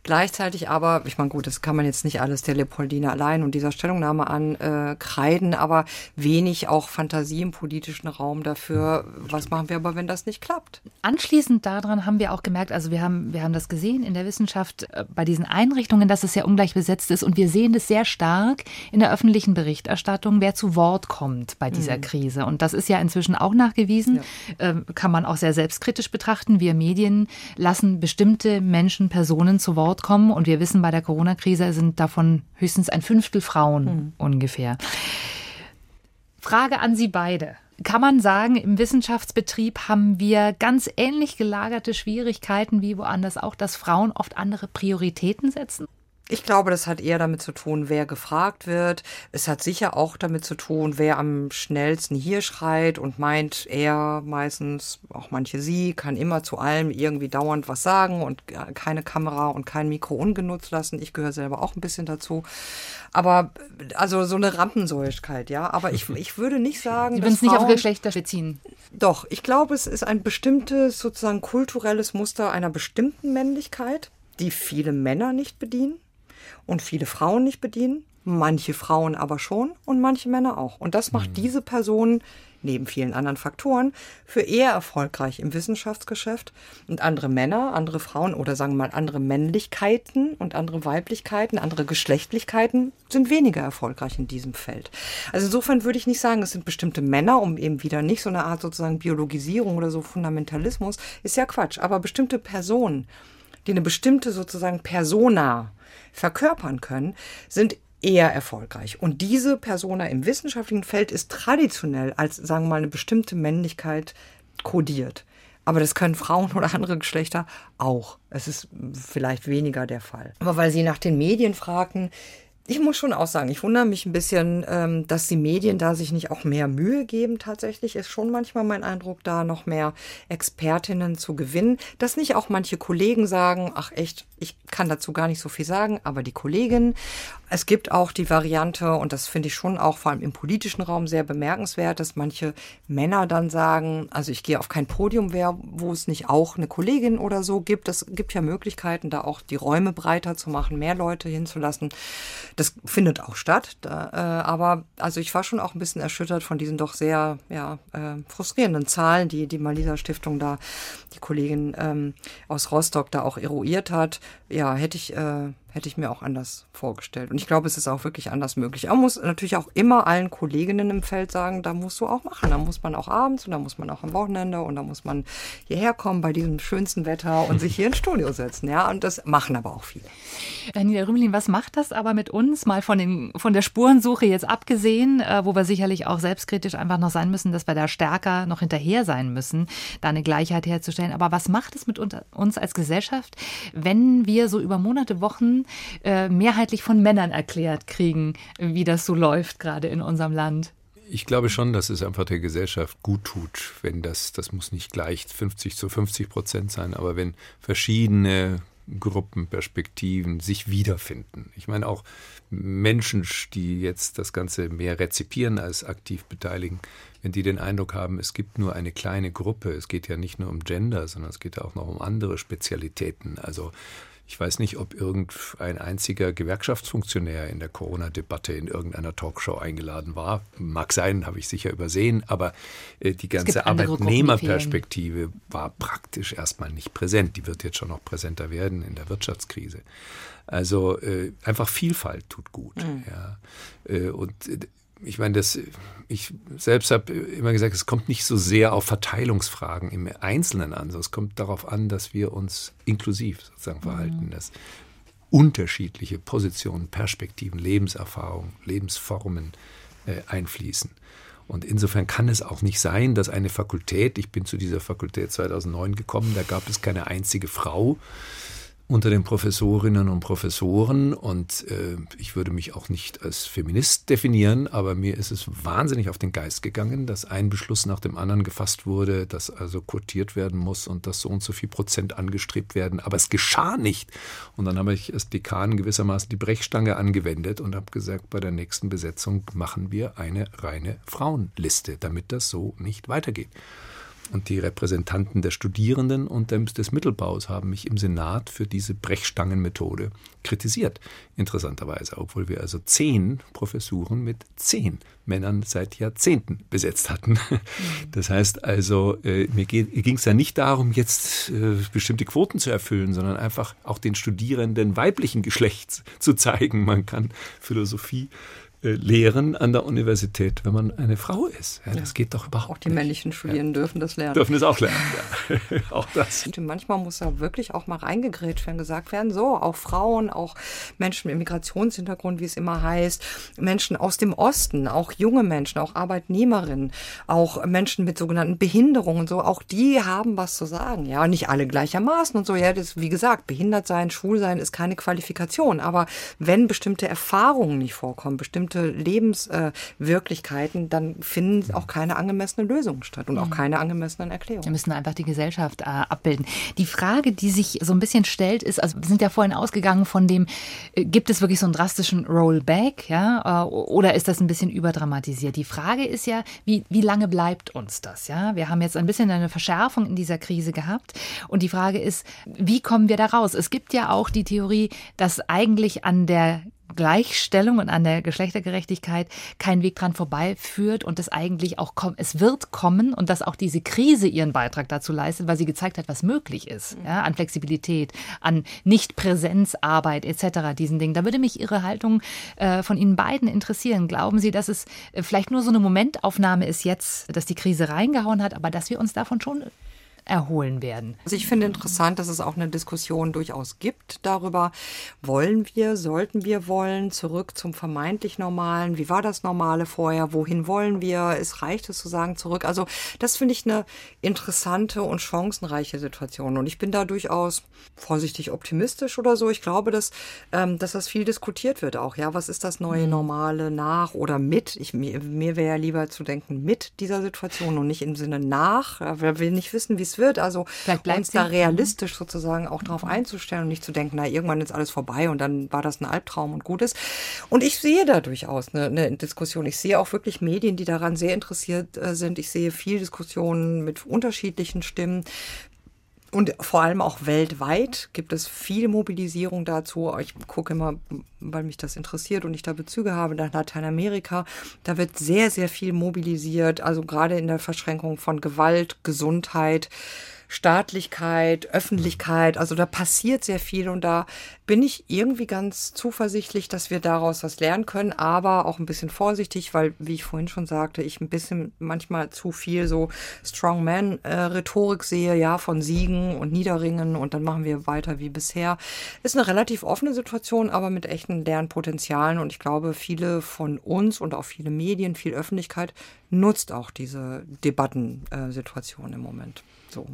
Gleichzeitig aber, ich meine, gut, das kann man jetzt nicht alles der Leopoldine allein und dieser Stellungnahme ankreiden, äh, aber wenig auch Fantasie im politischen Raum dafür, was machen wir aber, wenn das nicht klappt. Anschließend daran haben wir auch gemerkt, also wir haben, wir haben das gesehen in der Wissenschaft äh, bei diesen Einrichtungen, dass es sehr ungleich besetzt ist und wir sehen das sehr stark in der öffentlichen Berichterstattung, wer zu Wort kommt bei dieser mhm. Krise. Und das ist ja inzwischen auch nachgewiesen, ja. äh, kann man auch sehr selbstkritisch betrachten. Wir Medien lassen bestimmte Menschen, Personen zu Wort kommen. Und wir wissen, bei der Corona-Krise sind davon höchstens ein Fünftel Frauen mhm. ungefähr. Frage an Sie beide. Kann man sagen, im Wissenschaftsbetrieb haben wir ganz ähnlich gelagerte Schwierigkeiten wie woanders auch, dass Frauen oft andere Prioritäten setzen? Ich glaube, das hat eher damit zu tun, wer gefragt wird. Es hat sicher auch damit zu tun, wer am schnellsten hier schreit und meint, er meistens, auch manche sie, kann immer zu allem irgendwie dauernd was sagen und keine Kamera und kein Mikro ungenutzt lassen. Ich gehöre selber auch ein bisschen dazu. Aber also so eine Rampensäuigkeit, ja. Aber ich, ich würde nicht sagen. Sie würden es nicht auf Geschlechter beziehen. Doch, ich glaube, es ist ein bestimmtes, sozusagen kulturelles Muster einer bestimmten Männlichkeit, die viele Männer nicht bedienen und viele Frauen nicht bedienen, manche Frauen aber schon und manche Männer auch. Und das macht mhm. diese Personen neben vielen anderen Faktoren für eher erfolgreich im Wissenschaftsgeschäft und andere Männer, andere Frauen oder sagen wir mal andere Männlichkeiten und andere Weiblichkeiten, andere Geschlechtlichkeiten sind weniger erfolgreich in diesem Feld. Also insofern würde ich nicht sagen, es sind bestimmte Männer, um eben wieder nicht so eine Art sozusagen Biologisierung oder so Fundamentalismus, ist ja Quatsch, aber bestimmte Personen, die eine bestimmte sozusagen Persona verkörpern können, sind eher erfolgreich. Und diese Persona im wissenschaftlichen Feld ist traditionell als, sagen wir mal, eine bestimmte Männlichkeit kodiert. Aber das können Frauen oder andere Geschlechter auch. Es ist vielleicht weniger der Fall. Aber weil Sie nach den Medien fragten, ich muss schon auch sagen, ich wundere mich ein bisschen, ähm, dass die Medien da sich nicht auch mehr Mühe geben. Tatsächlich ist schon manchmal mein Eindruck, da noch mehr Expertinnen zu gewinnen. Dass nicht auch manche Kollegen sagen, ach echt, ich kann dazu gar nicht so viel sagen, aber die Kolleginnen. Es gibt auch die Variante, und das finde ich schon auch vor allem im politischen Raum sehr bemerkenswert, dass manche Männer dann sagen, also ich gehe auf kein Podium mehr, wo es nicht auch eine Kollegin oder so gibt. Es gibt ja Möglichkeiten, da auch die Räume breiter zu machen, mehr Leute hinzulassen. Das findet auch statt. Da, äh, aber also ich war schon auch ein bisschen erschüttert von diesen doch sehr ja, äh, frustrierenden Zahlen, die die Malisa Stiftung da, die Kollegin ähm, aus Rostock da auch eruiert hat. ja, hätte ich, äh, hätte ich mir auch anders vorgestellt. Und ich glaube, es ist auch wirklich anders möglich. Man muss natürlich auch immer allen Kolleginnen im Feld sagen, da musst du auch machen. Da muss man auch abends und da muss man auch am Wochenende und da muss man hierher kommen bei diesem schönsten Wetter und sich hier ins Studio setzen. Ja, und das machen aber auch viele. Daniela Rümelin, was macht das aber mit uns? Mal von, den, von der Spurensuche jetzt abgesehen, äh, wo wir sicherlich auch selbstkritisch einfach noch sein müssen, dass wir da stärker noch hinterher sein müssen, da eine Gleichheit herzustellen. Aber was macht es mit uns als Gesellschaft, wenn wir so über Monate, Wochen äh, mehrheitlich von Männern erklärt kriegen, wie das so läuft gerade in unserem Land? Ich glaube schon, dass es einfach der Gesellschaft gut tut, wenn das, das muss nicht gleich 50 zu 50 Prozent sein, aber wenn verschiedene Gruppenperspektiven sich wiederfinden. Ich meine auch Menschen, die jetzt das Ganze mehr rezipieren als aktiv beteiligen, wenn die den Eindruck haben, es gibt nur eine kleine Gruppe, es geht ja nicht nur um Gender, sondern es geht auch noch um andere Spezialitäten. Also ich weiß nicht, ob irgendein einziger Gewerkschaftsfunktionär in der Corona-Debatte in irgendeiner Talkshow eingeladen war. Mag sein, habe ich sicher übersehen, aber äh, die ganze Arbeitnehmerperspektive war praktisch erstmal nicht präsent. Die wird jetzt schon noch präsenter werden in der Wirtschaftskrise. Also äh, einfach Vielfalt tut gut. Mhm. Ja. Äh, und äh, ich meine, das, ich selbst habe immer gesagt, es kommt nicht so sehr auf Verteilungsfragen im Einzelnen an, sondern es kommt darauf an, dass wir uns inklusiv sozusagen verhalten, mhm. dass unterschiedliche Positionen, Perspektiven, Lebenserfahrungen, Lebensformen äh, einfließen. Und insofern kann es auch nicht sein, dass eine Fakultät, ich bin zu dieser Fakultät 2009 gekommen, da gab es keine einzige Frau, unter den Professorinnen und Professoren und äh, ich würde mich auch nicht als Feminist definieren, aber mir ist es wahnsinnig auf den Geist gegangen, dass ein Beschluss nach dem anderen gefasst wurde, dass also quotiert werden muss und dass so und so viel Prozent angestrebt werden, aber es geschah nicht. Und dann habe ich als Dekan gewissermaßen die Brechstange angewendet und habe gesagt, bei der nächsten Besetzung machen wir eine reine Frauenliste, damit das so nicht weitergeht. Und die Repräsentanten der Studierenden und des Mittelbaus haben mich im Senat für diese Brechstangenmethode kritisiert. Interessanterweise, obwohl wir also zehn Professuren mit zehn Männern seit Jahrzehnten besetzt hatten. Das heißt also, äh, mir ging es ja nicht darum, jetzt äh, bestimmte Quoten zu erfüllen, sondern einfach auch den Studierenden weiblichen Geschlechts zu zeigen. Man kann Philosophie lehren an der Universität, wenn man eine Frau ist. Ja, das geht doch überhaupt Auch die nicht. männlichen Studierenden ja. dürfen das lernen. Dürfen es auch lernen, ja. auch das. Und manchmal muss da wirklich auch mal reingegrätscht werden, gesagt werden, so, auch Frauen, auch Menschen mit Migrationshintergrund, wie es immer heißt, Menschen aus dem Osten, auch junge Menschen, auch Arbeitnehmerinnen, auch Menschen mit sogenannten Behinderungen, so, auch die haben was zu sagen. Ja, nicht alle gleichermaßen und so. Ja, das, wie gesagt, behindert sein, schwul sein ist keine Qualifikation. Aber wenn bestimmte Erfahrungen nicht vorkommen, bestimmte bestimmte Lebenswirklichkeiten, dann finden auch keine angemessenen Lösungen statt und auch mhm. keine angemessenen Erklärungen. Wir müssen einfach die Gesellschaft äh, abbilden. Die Frage, die sich so ein bisschen stellt, ist, also wir sind ja vorhin ausgegangen von dem, äh, gibt es wirklich so einen drastischen Rollback, ja, äh, oder ist das ein bisschen überdramatisiert? Die Frage ist ja, wie, wie lange bleibt uns das, ja? Wir haben jetzt ein bisschen eine Verschärfung in dieser Krise gehabt und die Frage ist, wie kommen wir da raus? Es gibt ja auch die Theorie, dass eigentlich an der Gleichstellung und an der Geschlechtergerechtigkeit kein Weg dran vorbeiführt und es eigentlich auch kommt, es wird kommen und dass auch diese Krise ihren Beitrag dazu leistet, weil sie gezeigt hat, was möglich ist, mhm. ja, an Flexibilität, an Nichtpräsenzarbeit etc. diesen Dingen. Da würde mich Ihre Haltung äh, von Ihnen beiden interessieren. Glauben Sie, dass es äh, vielleicht nur so eine Momentaufnahme ist jetzt, dass die Krise reingehauen hat, aber dass wir uns davon schon erholen werden. Also ich finde interessant, dass es auch eine Diskussion durchaus gibt darüber, wollen wir, sollten wir wollen, zurück zum vermeintlich Normalen, wie war das Normale vorher, wohin wollen wir, es reicht es zu sagen zurück. Also das finde ich eine interessante und chancenreiche Situation und ich bin da durchaus vorsichtig optimistisch oder so. Ich glaube, dass, ähm, dass das viel diskutiert wird auch. Ja, was ist das neue mhm. Normale nach oder mit? Ich, mir mir wäre ja lieber zu denken mit dieser Situation und nicht im Sinne nach, weil wir nicht wissen, wie es wird. Also uns da realistisch sozusagen auch darauf einzustellen und nicht zu denken, na, irgendwann ist alles vorbei und dann war das ein Albtraum und gut ist. Und ich sehe da durchaus eine, eine Diskussion. Ich sehe auch wirklich Medien, die daran sehr interessiert äh, sind. Ich sehe viel Diskussionen mit unterschiedlichen Stimmen. Und vor allem auch weltweit gibt es viel Mobilisierung dazu. Ich gucke immer, weil mich das interessiert und ich da Bezüge habe, nach Lateinamerika. Da wird sehr, sehr viel mobilisiert. Also gerade in der Verschränkung von Gewalt, Gesundheit, Staatlichkeit, Öffentlichkeit. Also da passiert sehr viel und da bin ich irgendwie ganz zuversichtlich, dass wir daraus was lernen können, aber auch ein bisschen vorsichtig, weil, wie ich vorhin schon sagte, ich ein bisschen manchmal zu viel so Strongman-Rhetorik sehe, ja, von Siegen und Niederringen und dann machen wir weiter wie bisher. Ist eine relativ offene Situation, aber mit echten Lernpotenzialen und ich glaube, viele von uns und auch viele Medien, viel Öffentlichkeit nutzt auch diese Debattensituation im Moment. So.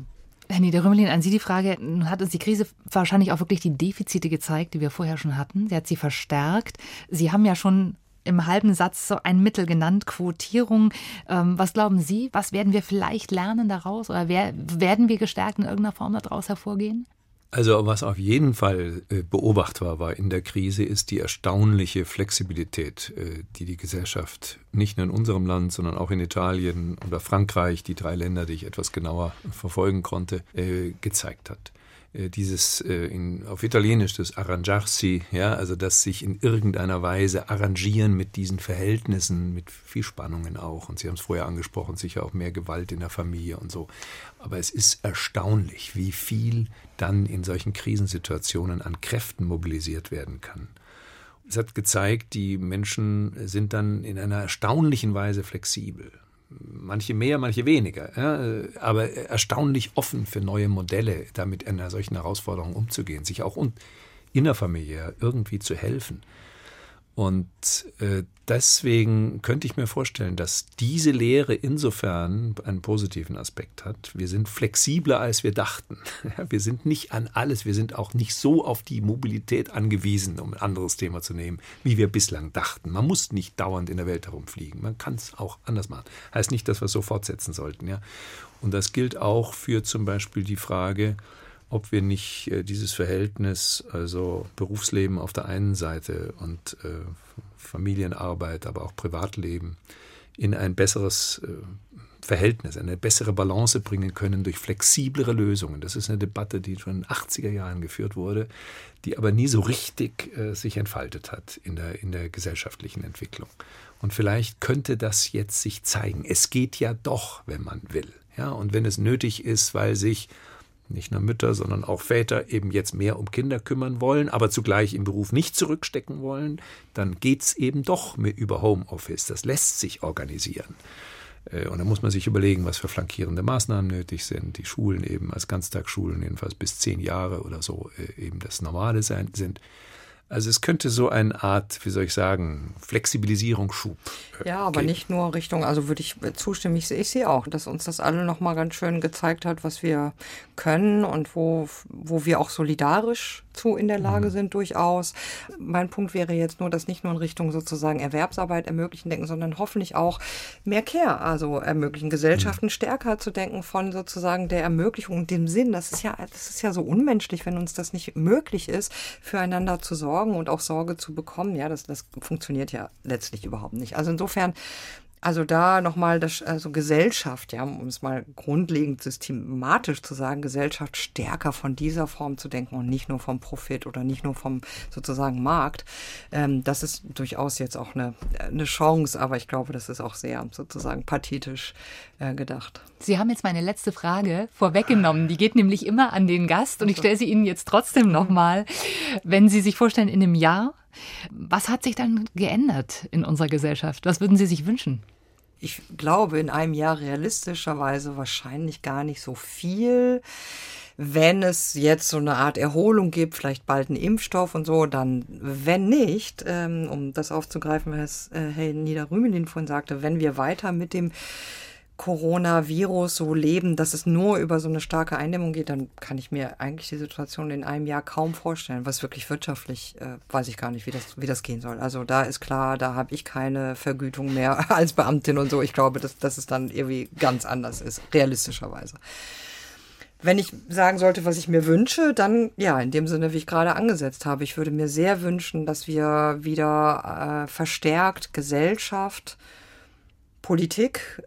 Herr Niederrümelin, an Sie die Frage, nun hat uns die Krise wahrscheinlich auch wirklich die Defizite gezeigt, die wir vorher schon hatten. Sie hat sie verstärkt. Sie haben ja schon im halben Satz so ein Mittel genannt, Quotierung. Ähm, was glauben Sie, was werden wir vielleicht lernen daraus oder wer, werden wir gestärkt in irgendeiner Form daraus hervorgehen? Also was auf jeden Fall äh, beobachtbar war in der Krise, ist die erstaunliche Flexibilität, äh, die die Gesellschaft nicht nur in unserem Land, sondern auch in Italien oder Frankreich, die drei Länder, die ich etwas genauer verfolgen konnte, äh, gezeigt hat. Äh, dieses äh, in, auf Italienisch das Arrangiarsi, ja, also das sich in irgendeiner Weise arrangieren mit diesen Verhältnissen, mit viel Spannungen auch. Und Sie haben es vorher angesprochen, sicher auch mehr Gewalt in der Familie und so. Aber es ist erstaunlich, wie viel dann in solchen Krisensituationen an Kräften mobilisiert werden kann. Es hat gezeigt, die Menschen sind dann in einer erstaunlichen Weise flexibel manche mehr, manche weniger, ja, aber erstaunlich offen für neue Modelle, damit einer solchen Herausforderung umzugehen, sich auch innerfamiliär irgendwie zu helfen. Und äh, deswegen könnte ich mir vorstellen, dass diese Lehre insofern einen positiven Aspekt hat. Wir sind flexibler, als wir dachten. Wir sind nicht an alles, wir sind auch nicht so auf die Mobilität angewiesen, um ein anderes Thema zu nehmen, wie wir bislang dachten. Man muss nicht dauernd in der Welt herumfliegen. Man kann es auch anders machen. Heißt nicht, dass wir es so fortsetzen sollten. Ja? Und das gilt auch für zum Beispiel die Frage, ob wir nicht äh, dieses Verhältnis, also Berufsleben auf der einen Seite und äh, Familienarbeit, aber auch Privatleben, in ein besseres äh, Verhältnis, eine bessere Balance bringen können durch flexiblere Lösungen. Das ist eine Debatte, die schon in den 80er Jahren geführt wurde, die aber nie so richtig äh, sich entfaltet hat in der, in der gesellschaftlichen Entwicklung. Und vielleicht könnte das jetzt sich zeigen. Es geht ja doch, wenn man will. Ja, und wenn es nötig ist, weil sich nicht nur Mütter, sondern auch Väter eben jetzt mehr um Kinder kümmern wollen, aber zugleich im Beruf nicht zurückstecken wollen, dann geht es eben doch mit über Homeoffice. Das lässt sich organisieren. Äh, und da muss man sich überlegen, was für flankierende Maßnahmen nötig sind. Die Schulen eben als Ganztagsschulen jedenfalls bis zehn Jahre oder so äh, eben das Normale sein, sind. Also es könnte so eine Art, wie soll ich sagen, Flexibilisierungsschub. Äh, ja, aber geben. nicht nur Richtung, also würde ich zustimmen, ich, ich sehe auch, dass uns das alle nochmal ganz schön gezeigt hat, was wir können und wo, wo wir auch solidarisch zu in der Lage mhm. sind, durchaus. Mein Punkt wäre jetzt nur, dass nicht nur in Richtung sozusagen Erwerbsarbeit ermöglichen denken, sondern hoffentlich auch mehr Care, also ermöglichen, Gesellschaften mhm. stärker zu denken von sozusagen der Ermöglichung und dem Sinn. Das ist ja, das ist ja so unmenschlich, wenn uns das nicht möglich ist, füreinander zu sorgen sorgen und auch Sorge zu bekommen, ja, das, das funktioniert ja letztlich überhaupt nicht. Also insofern also da nochmal das, also Gesellschaft, ja, um es mal grundlegend systematisch zu sagen, Gesellschaft stärker von dieser Form zu denken und nicht nur vom Profit oder nicht nur vom sozusagen Markt. Ähm, das ist durchaus jetzt auch eine, eine Chance, aber ich glaube, das ist auch sehr sozusagen pathetisch äh, gedacht. Sie haben jetzt meine letzte Frage vorweggenommen. Die geht nämlich immer an den Gast und ich stelle sie Ihnen jetzt trotzdem nochmal. Wenn Sie sich vorstellen, in einem Jahr was hat sich dann geändert in unserer Gesellschaft? Was würden Sie sich wünschen? Ich glaube, in einem Jahr realistischerweise wahrscheinlich gar nicht so viel. Wenn es jetzt so eine Art Erholung gibt, vielleicht bald einen Impfstoff und so, dann, wenn nicht, ähm, um das aufzugreifen, was äh, Herr Niederrümelin vorhin sagte, wenn wir weiter mit dem Coronavirus so leben, dass es nur über so eine starke Eindämmung geht, dann kann ich mir eigentlich die Situation in einem Jahr kaum vorstellen. Was wirklich wirtschaftlich, äh, weiß ich gar nicht, wie das, wie das gehen soll. Also da ist klar, da habe ich keine Vergütung mehr als Beamtin und so. Ich glaube, dass, dass es dann irgendwie ganz anders ist, realistischerweise. Wenn ich sagen sollte, was ich mir wünsche, dann ja, in dem Sinne, wie ich gerade angesetzt habe. Ich würde mir sehr wünschen, dass wir wieder äh, verstärkt Gesellschaft, Politik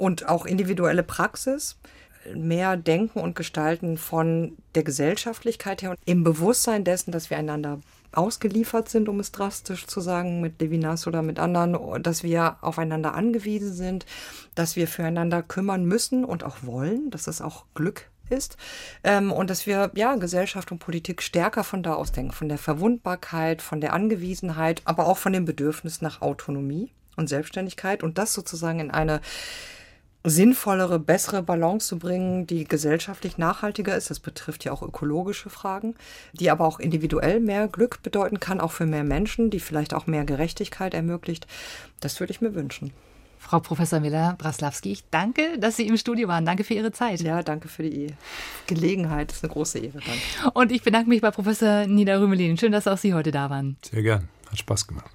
und auch individuelle Praxis mehr denken und gestalten von der Gesellschaftlichkeit her und im Bewusstsein dessen, dass wir einander ausgeliefert sind, um es drastisch zu sagen, mit Levinas oder mit anderen, dass wir aufeinander angewiesen sind, dass wir füreinander kümmern müssen und auch wollen, dass es auch Glück ist ähm, und dass wir ja Gesellschaft und Politik stärker von da aus denken, von der Verwundbarkeit, von der Angewiesenheit, aber auch von dem Bedürfnis nach Autonomie und Selbstständigkeit und das sozusagen in eine sinnvollere, bessere Balance zu bringen, die gesellschaftlich nachhaltiger ist. Das betrifft ja auch ökologische Fragen, die aber auch individuell mehr Glück bedeuten kann, auch für mehr Menschen, die vielleicht auch mehr Gerechtigkeit ermöglicht. Das würde ich mir wünschen. Frau Professor Miller-Braslawski, ich danke, dass Sie im Studio waren. Danke für Ihre Zeit. Ja, danke für die Gelegenheit. Das ist eine große Ehre. Danke. Und ich bedanke mich bei Professor Nida Rümelin. Schön, dass auch Sie heute da waren. Sehr gern. Hat Spaß gemacht.